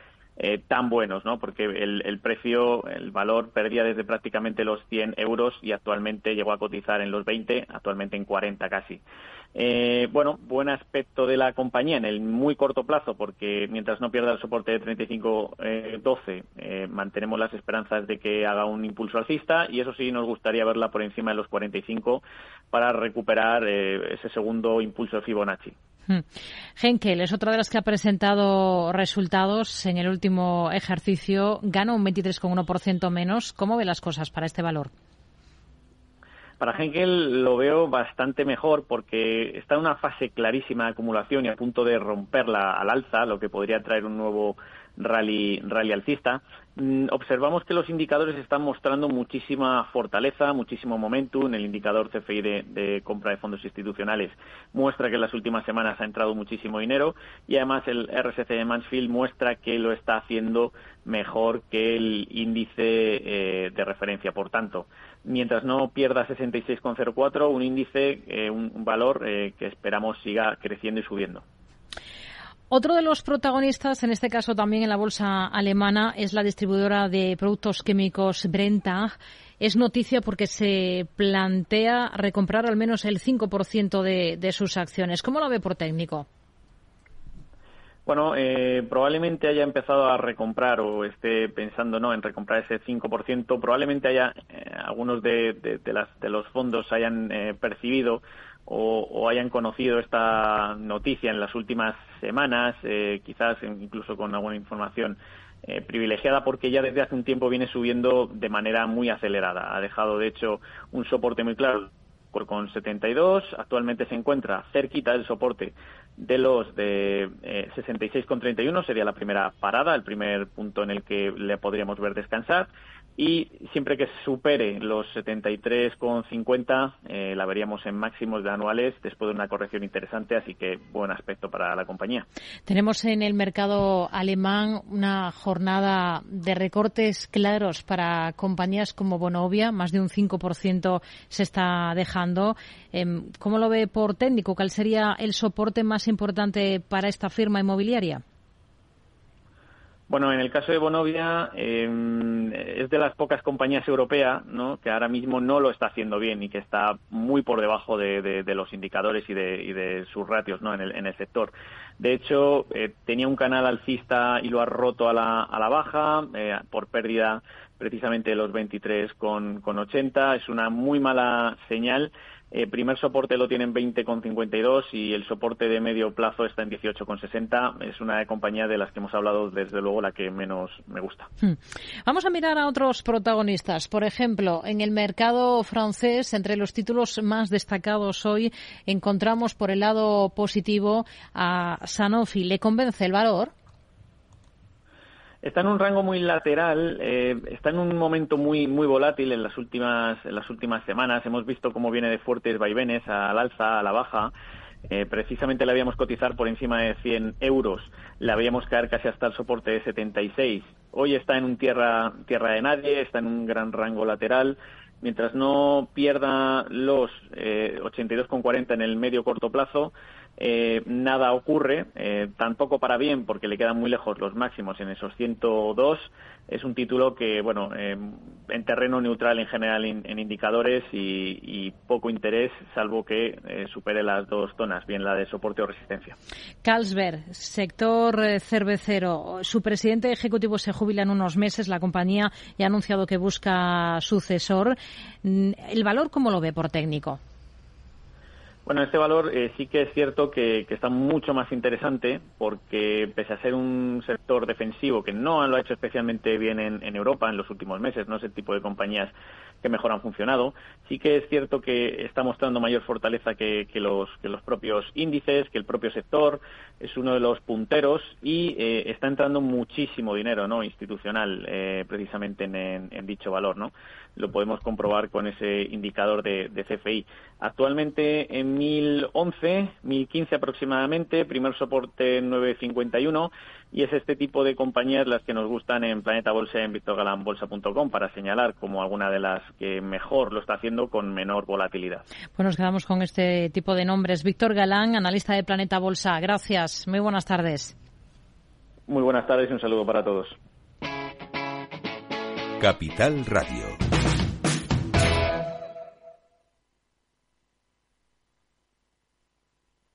tan buenos, ¿no? Porque el, el, precio, el valor perdía desde prácticamente los 100 euros y actualmente llegó a cotizar en los 20, actualmente en 40 casi. Eh, bueno, buen aspecto de la compañía en el muy corto plazo, porque mientras no pierda el soporte de 35-12, eh, eh, mantenemos las esperanzas de que haga un impulso alcista y eso sí nos gustaría verla por encima de los 45 para recuperar ese segundo impulso de Fibonacci. Hmm. Henkel es otra de las que ha presentado resultados en el último ejercicio, gana un 23,1% menos. ¿Cómo ve las cosas para este valor? Para Henkel lo veo bastante mejor porque está en una fase clarísima de acumulación y a punto de romperla al alza, lo que podría traer un nuevo rally, rally alcista. Mm, observamos que los indicadores están mostrando muchísima fortaleza, muchísimo momentum. El indicador CFI de, compra de fondos institucionales muestra que en las últimas semanas ha entrado muchísimo dinero y además el RSC de Mansfield muestra que lo está haciendo mejor que el índice eh, de referencia. Por tanto, mientras no pierda 66,04, un índice, eh, un, valor eh, que esperamos siga creciendo y subiendo. Otro de los protagonistas, en este caso también en la bolsa alemana, es la distribuidora de productos químicos Brentag. Es noticia porque se plantea recomprar al menos el 5% de, de sus acciones. ¿Cómo lo ve por técnico? Bueno, eh, probablemente haya empezado a recomprar o esté pensando no en recomprar ese 5%. Probablemente haya eh, algunos de, de, las, de, los fondos hayan eh, percibido o, hayan conocido esta noticia en las últimas semanas, quizás incluso con alguna información privilegiada porque ya desde hace un tiempo viene subiendo de manera muy acelerada. Ha dejado, de hecho, un soporte muy claro con 72, actualmente se encuentra cerquita del soporte de los de eh, 66,31, sería la primera parada, el primer punto en el que le podríamos ver descansar y siempre que supere los 73,50 eh, la veríamos en máximos de anuales después de una corrección interesante, así que buen aspecto para la compañía. Tenemos en el mercado alemán una jornada de recortes claros para compañías como Bonovia, más de un 5% se está dejando. Em, ¿Cómo lo ve por técnico? ¿Cuál sería el soporte más importante para esta firma inmobiliaria? Bueno, en el caso de Bonovia em, es de las pocas compañías europeas ¿no? que ahora mismo no lo está haciendo bien y que está muy por debajo de, los indicadores y de, sus ratios ¿no? en, el, sector. De hecho, eh, tenía un canal alcista y lo ha roto a la, a la baja eh, por pérdida precisamente de los 23,80. Es una muy mala señal el primer soporte lo tiene en 20,52 y el soporte de medio plazo está en 18,60. Es una compañía de las que hemos hablado, desde luego, la que menos me gusta. Hmm. Vamos a mirar a otros protagonistas. Por ejemplo, en el mercado francés, entre los títulos más destacados hoy, encontramos por el lado positivo a Sanofi. ¿Le convence el valor? Está en un rango muy lateral, eh, está en un momento muy muy volátil en las últimas en las últimas semanas. Hemos visto cómo viene de fuertes vaivenes al alza, a la baja. Eh, precisamente la habíamos cotizar por encima de 100 euros, la habíamos caer casi hasta el soporte de 76. Hoy está en un tierra tierra de nadie, está en un gran rango lateral. Mientras no pierda los eh, 82,40 en el medio corto plazo, eh, nada ocurre, eh, tampoco para bien porque le quedan muy lejos los máximos en esos 102. Es un título que, bueno, eh, en terreno neutral en general en, indicadores y, poco interés, salvo que supere las dos zonas, bien la de soporte o resistencia. Carlsberg, sector cervecero. Su presidente ejecutivo se jubila en unos meses. La compañía ya ha anunciado que busca sucesor. Mm, ¿El valor cómo lo ve por técnico? Bueno, este valor eh, sí que es cierto que, está mucho más interesante porque pese a ser un sector defensivo que no lo ha hecho especialmente bien en, Europa en los últimos meses, no es el tipo de compañías que mejor han funcionado, sí que es cierto que está mostrando mayor fortaleza que, los, que los propios índices, que el propio sector, es uno de los punteros y eh, está entrando muchísimo dinero no institucional eh, precisamente en, en, dicho valor. ¿no? Lo podemos comprobar con ese indicador de, de CFI. Actualmente en 1011, 1015 aproximadamente, primer soporte 951 y es este tipo de compañías las que nos gustan en Planeta Bolsa y en victorgalanbolsa.com para señalar como alguna de las que mejor lo está haciendo con menor volatilidad. Pues nos quedamos con este tipo de nombres. Víctor Galán, analista de Planeta Bolsa. Gracias. Muy buenas tardes. Muy buenas tardes y un saludo para todos. Capital Radio.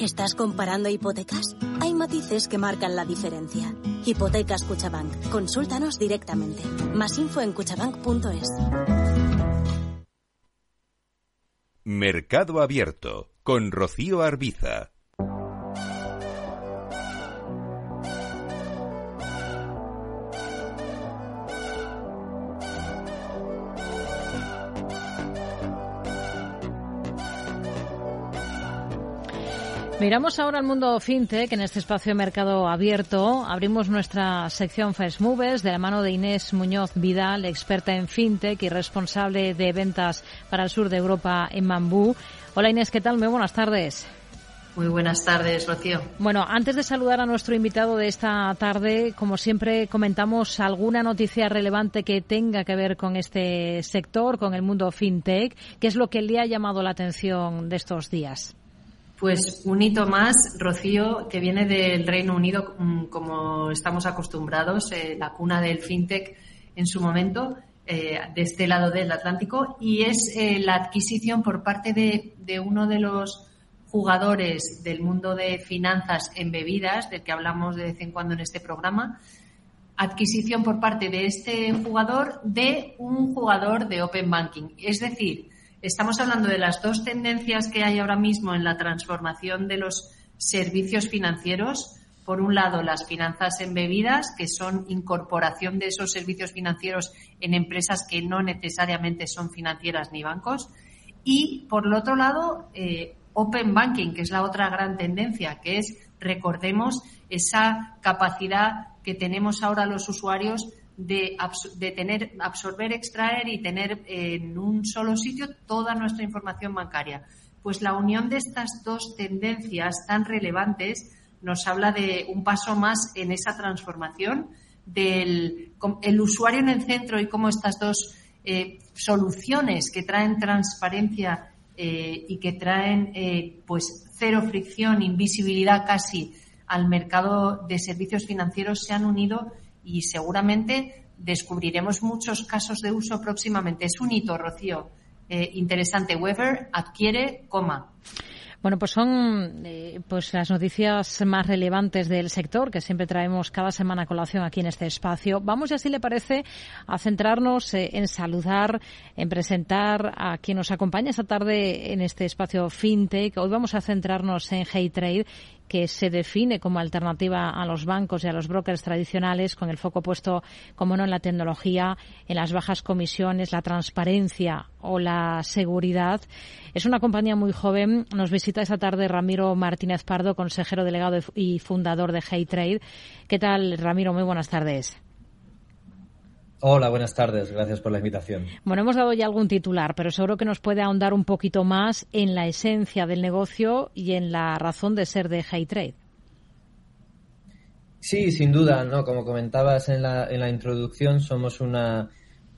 ¿Estás comparando hipotecas? Hay matices que marcan la diferencia. Hipotecas Cuchabank. Consúltanos directamente. Más info en cuchabank.es. Mercado Abierto con Rocío Arbiza. Miramos ahora al mundo fintech en este espacio de mercado abierto. Abrimos nuestra sección First Movers de la mano de Inés Muñoz Vidal, experta en fintech y responsable de ventas para el sur de Europa en Mambú. Hola Inés, ¿qué tal? Muy buenas tardes. Muy buenas tardes, Rocío. Bueno, antes de saludar a nuestro invitado de esta tarde, como siempre comentamos alguna noticia relevante que tenga que ver con este sector, con el mundo fintech. ¿Qué es lo que le ha llamado la atención de estos días? Pues un hito más, Rocío, que viene del Reino Unido, mm, como estamos acostumbrados, eh, la cuna del fintech en su momento, eh, de este lado del Atlántico, y es eh, la adquisición por parte de, de, uno de los jugadores del mundo de finanzas en bebidas, del que hablamos de vez en cuando en este programa, adquisición por parte de este jugador de un jugador de Open Banking. Es decir, Estamos hablando de las dos tendencias que hay ahora mismo en la transformación de los servicios financieros. Por un lado, las finanzas embebidas, que son incorporación de esos servicios financieros en empresas que no necesariamente son financieras ni bancos. Y, por el otro lado, eh, Open Banking, que es la otra gran tendencia, que es, recordemos, esa capacidad que tenemos ahora los usuarios de, tener, absorber, extraer y tener en un solo sitio toda nuestra información bancaria. Pues la unión de estas dos tendencias tan relevantes nos habla de un paso más en esa transformación del el usuario en el centro y cómo estas dos eh, soluciones que traen transparencia eh, y que traen eh, pues cero fricción, invisibilidad casi al mercado de servicios financieros se han unido y seguramente descubriremos muchos casos de uso próximamente. Es un hito, Rocío. Eh, interesante. Weber adquiere coma. Bueno, pues son eh, pues las noticias más relevantes del sector que siempre traemos cada semana a colación aquí en este espacio. Vamos, ya si le parece, a centrarnos eh, en saludar, en presentar a quien nos acompaña esta tarde en este espacio FinTech. Hoy vamos a centrarnos en HeyTrade que se define como alternativa a los bancos y a los brokers tradicionales, con el foco puesto, como no, en la tecnología, en las bajas comisiones, la transparencia o la seguridad. Es una compañía muy joven. Nos visita esta tarde Ramiro Martínez Pardo, consejero delegado y fundador de Hey Trade. ¿Qué tal, Ramiro? Muy buenas tardes. Hola, buenas tardes. Gracias por la invitación. Bueno, hemos dado ya algún titular, pero seguro que nos puede ahondar un poquito más en la esencia del negocio y en la razón de ser de High Trade. Sí, sin duda, ¿no? Como comentabas en la, en la introducción, somos una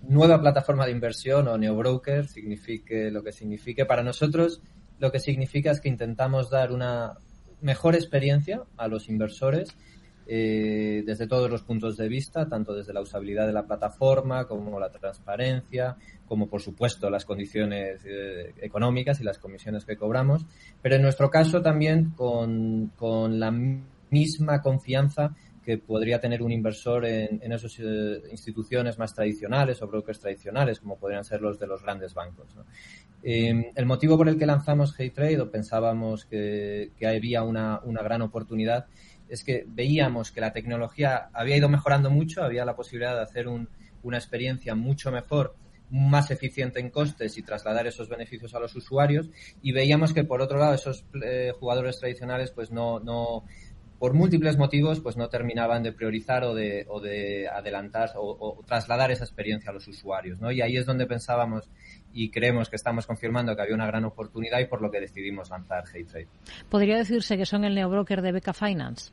nueva plataforma de inversión o neobroker, signifique lo que signifique. Para nosotros, lo que significa es que intentamos dar una mejor experiencia a los inversores eh, desde todos los puntos de vista, tanto desde la usabilidad de la plataforma como la transparencia, como por supuesto las condiciones eh, económicas y las comisiones que cobramos, pero en nuestro caso también con, con la misma confianza que podría tener un inversor en, en esas eh, instituciones más tradicionales o brokers tradicionales, como podrían ser los de los grandes bancos. Eh, el motivo por el que lanzamos HeyTrade o pensábamos que, que había una, una gran oportunidad es que veíamos que la tecnología había ido mejorando mucho, había la posibilidad de hacer un, una experiencia mucho mejor más eficiente en costes y trasladar esos beneficios a los usuarios y veíamos que por otro lado esos eh, jugadores tradicionales pues no, no por múltiples motivos, pues no terminaban de priorizar o de, o de adelantar o, trasladar esa experiencia a los usuarios, ¿no? Y ahí es donde pensábamos y creemos que estamos confirmando que había una gran oportunidad y por lo que decidimos lanzar HeyTrade. ¿Podría decirse que son el neobroker de Beca Finance?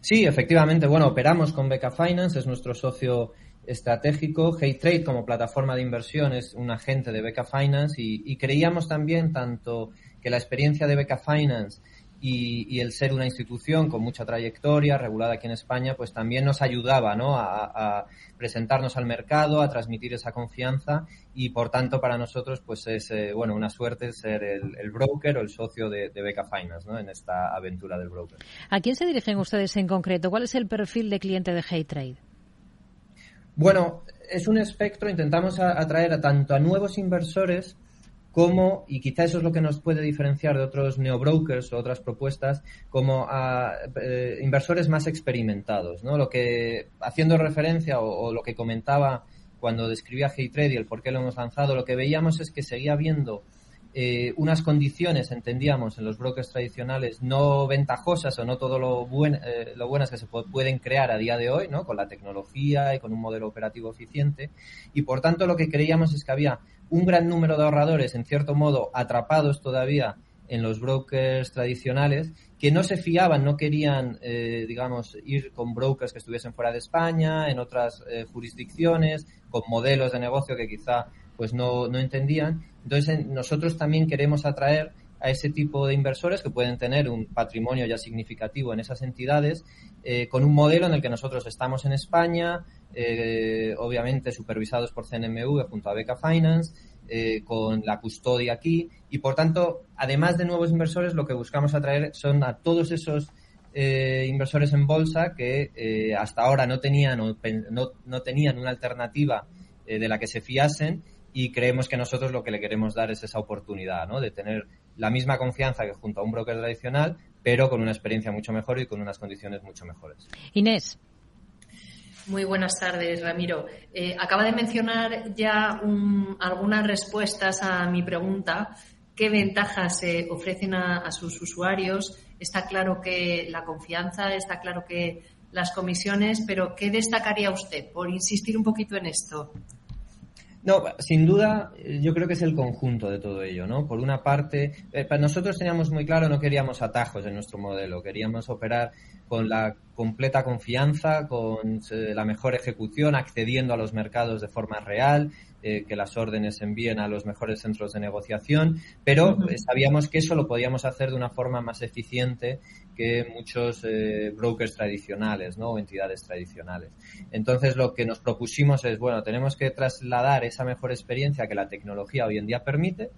Sí, efectivamente. Bueno, operamos con Beca Finance, es nuestro socio estratégico. HeyTrade como plataforma de inversión es un agente de Beca Finance y, y creíamos también tanto que la experiencia de Beca Finance y, el ser una institución con mucha trayectoria, regulada aquí en España, pues también nos ayudaba ¿no? a, presentarnos al mercado, a transmitir esa confianza y por tanto para nosotros pues es eh, bueno una suerte ser el, broker o el socio de, Beca Finance ¿no? en esta aventura del broker. ¿A quién se dirigen ustedes en concreto? ¿Cuál es el perfil de cliente de HeyTrade? Bueno, es un espectro, intentamos atraer a tanto a nuevos inversores como, y quizá eso es lo que nos puede diferenciar de otros neobrokers o otras propuestas, como a eh, inversores más experimentados, ¿no? Lo que, haciendo referencia o, lo que comentaba cuando describía HeyTrade y el por qué lo hemos lanzado, lo que veíamos es que seguía habiendo eh, unas condiciones, entendíamos, en los brokers tradicionales no ventajosas o no todo lo, buen, eh, lo buenas que se pueden crear a día de hoy, ¿no? Con la tecnología y con un modelo operativo eficiente. Y por tanto lo que creíamos es que había un gran número de ahorradores, en cierto modo, atrapados todavía en los brokers tradicionales, que no se fiaban, no querían, eh, digamos, ir con brokers que estuviesen fuera de España, en otras eh, jurisdicciones, con modelos de negocio que quizá pues no, no entendían. Entonces, nosotros también queremos atraer a ese tipo de inversores que pueden tener un patrimonio ya significativo en esas entidades, eh, con un modelo en el que nosotros estamos en España, eh, obviamente supervisados por CNMV junto a Beca Finance, eh, con la custodia aquí y por tanto, además de nuevos inversores, lo que buscamos atraer son a todos esos eh, inversores en bolsa que hasta ahora no tenían, no, no tenían una alternativa de la que se fiasen y creemos que nosotros lo que le queremos dar es esa oportunidad, ¿no? De tener la misma confianza que junto a un broker tradicional, pero con una experiencia mucho mejor y con unas condiciones mucho mejores. Inés. Muy buenas tardes, Ramiro. Eh, acaba de mencionar ya algunas respuestas a mi pregunta. ¿Qué ventajas se ofrecen a, sus usuarios? Está claro que la confianza, está claro que las comisiones, pero ¿qué destacaría usted por insistir un poquito en esto? No, sin duda, yo creo que es el conjunto de todo ello, ¿no? Por una parte, eh, nosotros teníamos muy claro, no queríamos atajos en nuestro modelo, queríamos operar con la completa confianza, con eh, la mejor ejecución, accediendo a los mercados de forma real, eh, que las órdenes envíen a los mejores centros de negociación, pero sabíamos que eso lo podíamos hacer de una forma más eficiente que muchos eh, brokers tradicionales ¿no? o entidades tradicionales. Entonces lo que nos propusimos es, bueno, tenemos que trasladar esa mejor experiencia que la tecnología hoy en día permite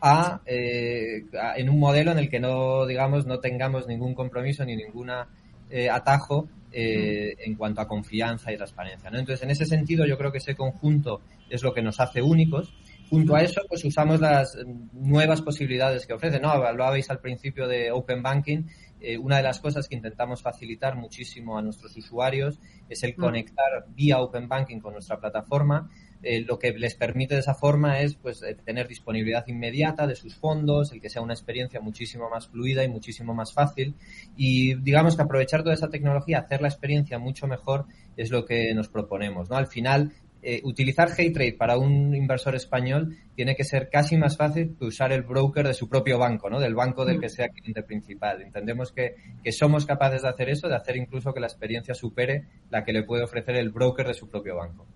a, en un modelo en el que no, digamos, no tengamos ningún compromiso ni ninguna eh, atajo eh, en cuanto a confianza y transparencia. Entonces, en ese sentido, yo creo que ese conjunto es lo que nos hace únicos. Junto a eso, pues usamos las nuevas posibilidades que ofrece. ¿no? Hablabais al principio de Open Banking. Eh, una de las cosas que intentamos facilitar muchísimo a nuestros usuarios es el conectar vía Open Banking con nuestra plataforma. Eh, lo que les permite de esa forma es pues eh, tener disponibilidad inmediata de sus fondos, el que sea una experiencia muchísimo más fluida y muchísimo más fácil. Y digamos que aprovechar toda esa tecnología, hacer la experiencia mucho mejor es lo que nos proponemos, ¿no? Al final eh, utilizar HeyTrade para un inversor español tiene que ser casi más fácil que usar el broker de su propio banco, ¿no? Del banco del mm. que sea cliente principal. Entendemos que, que somos capaces de hacer eso, de hacer incluso que la experiencia supere la que le puede ofrecer el broker de su propio banco.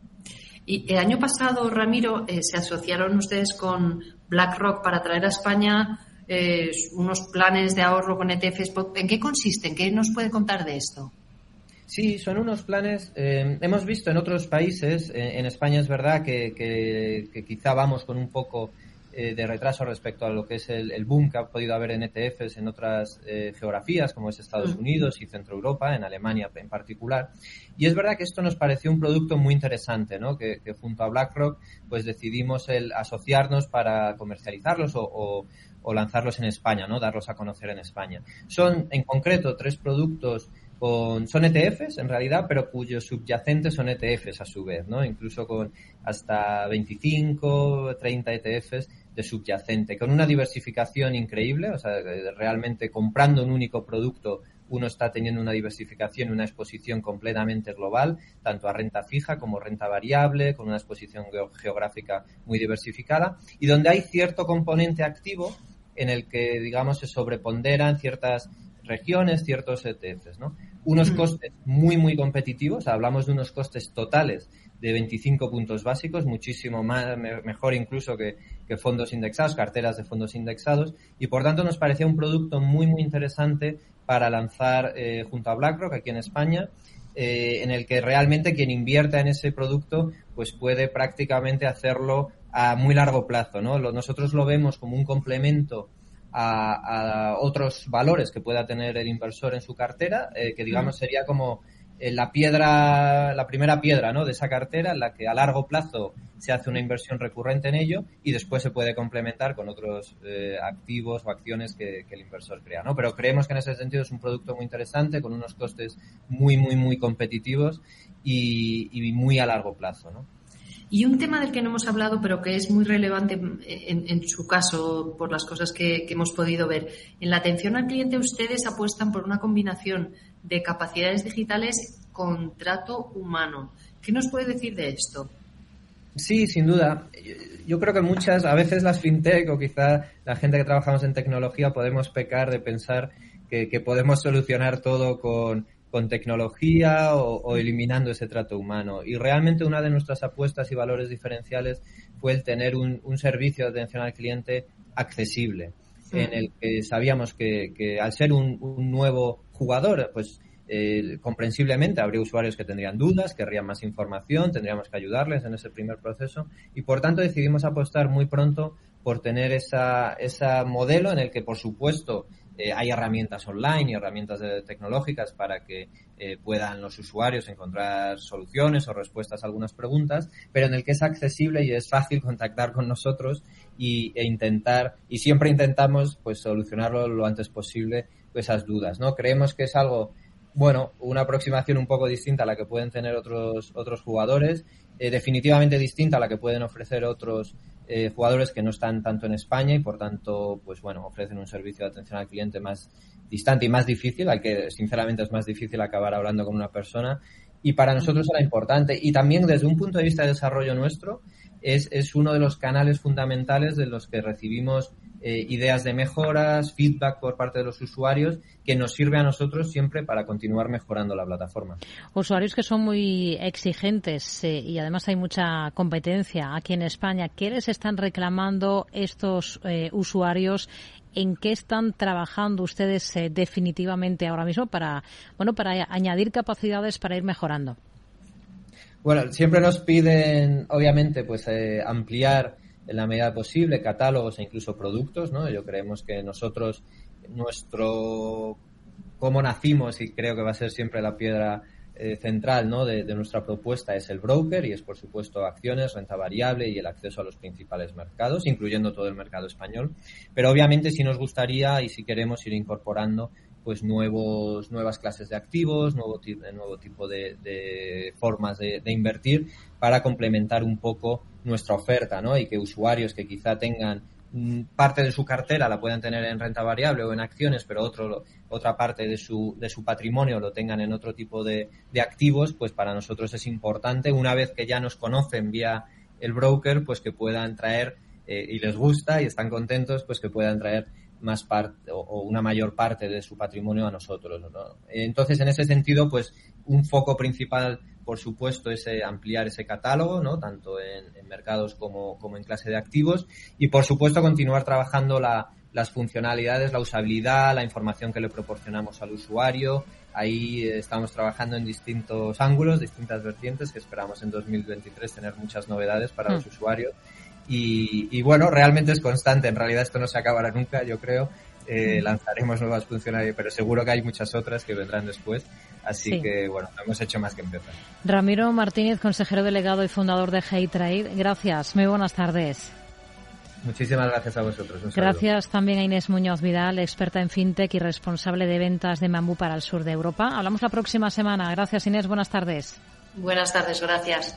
Y el año pasado, Ramiro, eh, se asociaron ustedes con BlackRock para traer a España eh, unos planes de ahorro con ETFs. ¿En qué consisten? ¿Qué nos puede contar de esto? Sí, son unos planes. Eh, hemos visto en otros países, en España es verdad que, que, quizá vamos con un poco eh, de retraso respecto a lo que es el, boom que ha podido haber en ETFs en otras eh, geografías, como es Estados mm. Unidos y Centro Europa, en Alemania en particular. Y es verdad que esto nos pareció un producto muy interesante, ¿no? que, junto a BlackRock pues decidimos el asociarnos para comercializarlos o, o lanzarlos en España, ¿no? darlos a conocer en España. Son en concreto tres productos son ETFs en realidad, pero cuyos subyacentes son ETFs a su vez, ¿no? Incluso con hasta 25, 30 ETFs de subyacente, con una diversificación increíble, o sea, realmente comprando un único producto uno está teniendo una diversificación, una exposición completamente global, tanto a renta fija como renta variable, con una exposición geográfica muy diversificada, y donde hay cierto componente activo en el que, digamos, se sobreponderan ciertas regiones, ciertos ETFs, ¿no? Unos costes muy, muy competitivos, hablamos de unos costes totales de 25 puntos básicos, muchísimo más, mejor incluso que, fondos indexados, carteras de fondos indexados, y por tanto nos parecía un producto muy, muy interesante para lanzar eh, junto a BlackRock aquí en España, eh, en el que realmente quien invierta en ese producto pues puede prácticamente hacerlo a muy largo plazo, ¿no? Nosotros lo vemos como un complemento a, otros valores que pueda tener el inversor en su cartera, eh, que digamos sería como eh, la piedra, la primera piedra ¿no? de esa cartera en la que a largo plazo se hace una inversión recurrente en ello y después se puede complementar con otros eh, activos o acciones que, el inversor crea. ¿no? Pero creemos que en ese sentido es un producto muy interesante con unos costes muy, muy, muy competitivos y, y muy a largo plazo. ¿no? Y un tema del que no hemos hablado, pero que es muy relevante en, su caso por las cosas que, hemos podido ver. En la atención al cliente ustedes apuestan por una combinación de capacidades digitales con trato humano. ¿Qué nos puede decir de esto? Sí, sin duda. Yo creo que muchas, a veces las fintech o quizá la gente que trabajamos en tecnología podemos pecar de pensar que podemos solucionar todo con con tecnología o, eliminando ese trato humano. Y realmente una de nuestras apuestas y valores diferenciales fue el tener un, servicio de atención al cliente accesible, en el que sabíamos que, al ser un, nuevo jugador, pues eh, comprensiblemente habría usuarios que tendrían dudas, querrían más información, tendríamos que ayudarles en ese primer proceso. Y por tanto decidimos apostar muy pronto por tener esa, ese modelo en el que por supuesto eh, hay herramientas online y herramientas tecnológicas para que eh, puedan los usuarios encontrar soluciones o respuestas a algunas preguntas, pero en el que es accesible y es fácil [laughs] contactar con nosotros y, e intentar, y siempre intentamos pues solucionarlo lo antes posible esas dudas, ¿no? Creemos que es algo bueno, una aproximación un poco distinta a la que pueden tener otros, otros jugadores, eh, definitivamente distinta a la que pueden ofrecer otros eh, jugadores que no están tanto en España y por tanto, pues bueno, ofrecen un servicio de atención al cliente más distante y más difícil, al que sinceramente es más difícil acabar hablando con una persona. Y para nosotros era importante. Y también desde un punto de vista de desarrollo nuestro, es, es uno de los canales fundamentales de los que recibimos eh, ideas de mejoras, feedback por parte de los usuarios, que nos sirve a nosotros siempre para continuar mejorando la plataforma. Usuarios que son muy exigentes eh, y además hay mucha competencia aquí en España. ¿Qué les están reclamando estos eh, usuarios en qué están trabajando ustedes definitivamente ahora mismo para bueno para añadir capacidades para ir mejorando. Bueno, siempre nos piden, obviamente, pues ampliar en la medida posible catálogos e incluso productos, ¿no? Yo creemos que nosotros, nuestro, cómo nacimos y creo que va a ser siempre la piedra eh, central ¿no? De, nuestra propuesta es el broker y es por supuesto acciones, renta variable y el acceso a los principales mercados, incluyendo todo el mercado español. Pero obviamente si nos gustaría y si queremos ir incorporando pues nuevos, nuevas clases de activos, nuevo, nuevo tipo de, formas de, invertir para complementar un poco nuestra oferta, ¿no? Y que usuarios que quizá tengan mm, parte de su cartera la puedan tener en renta variable o en acciones, pero otro, otra parte de su, de su patrimonio lo tengan en otro tipo de, de activos, pues para nosotros es importante, una vez que ya nos conocen vía el broker, pues que puedan traer, eh, y les gusta y están contentos, pues que puedan traer más parte o, una mayor parte de su patrimonio a nosotros. Entonces, en ese sentido, pues un foco principal, por supuesto, es eh, ampliar ese catálogo, ¿no? tanto en, mercados como, como, en clase de activos, y por supuesto continuar trabajando la, las funcionalidades, la usabilidad, la información que le proporcionamos al usuario. Ahí eh, estamos trabajando en distintos ángulos, distintas vertientes, que esperamos en 2023 tener muchas novedades para los mm. usuarios Y, bueno, realmente es constante. En realidad esto no se acabará nunca, yo creo. Eh, lanzaremos nuevas funcionalidades, pero seguro que hay muchas otras que vendrán después. Así que, bueno, no hemos hecho más que empezar. Ramiro Martínez, consejero delegado y fundador de Hey Trade. Gracias. Muy buenas tardes. Muchísimas gracias a vosotros. gracias también a Inés Muñoz Vidal, experta en fintech y responsable de ventas de Mambú para el sur de Europa. Hablamos la próxima semana. Gracias, Inés. Buenas tardes. Buenas tardes. Gracias.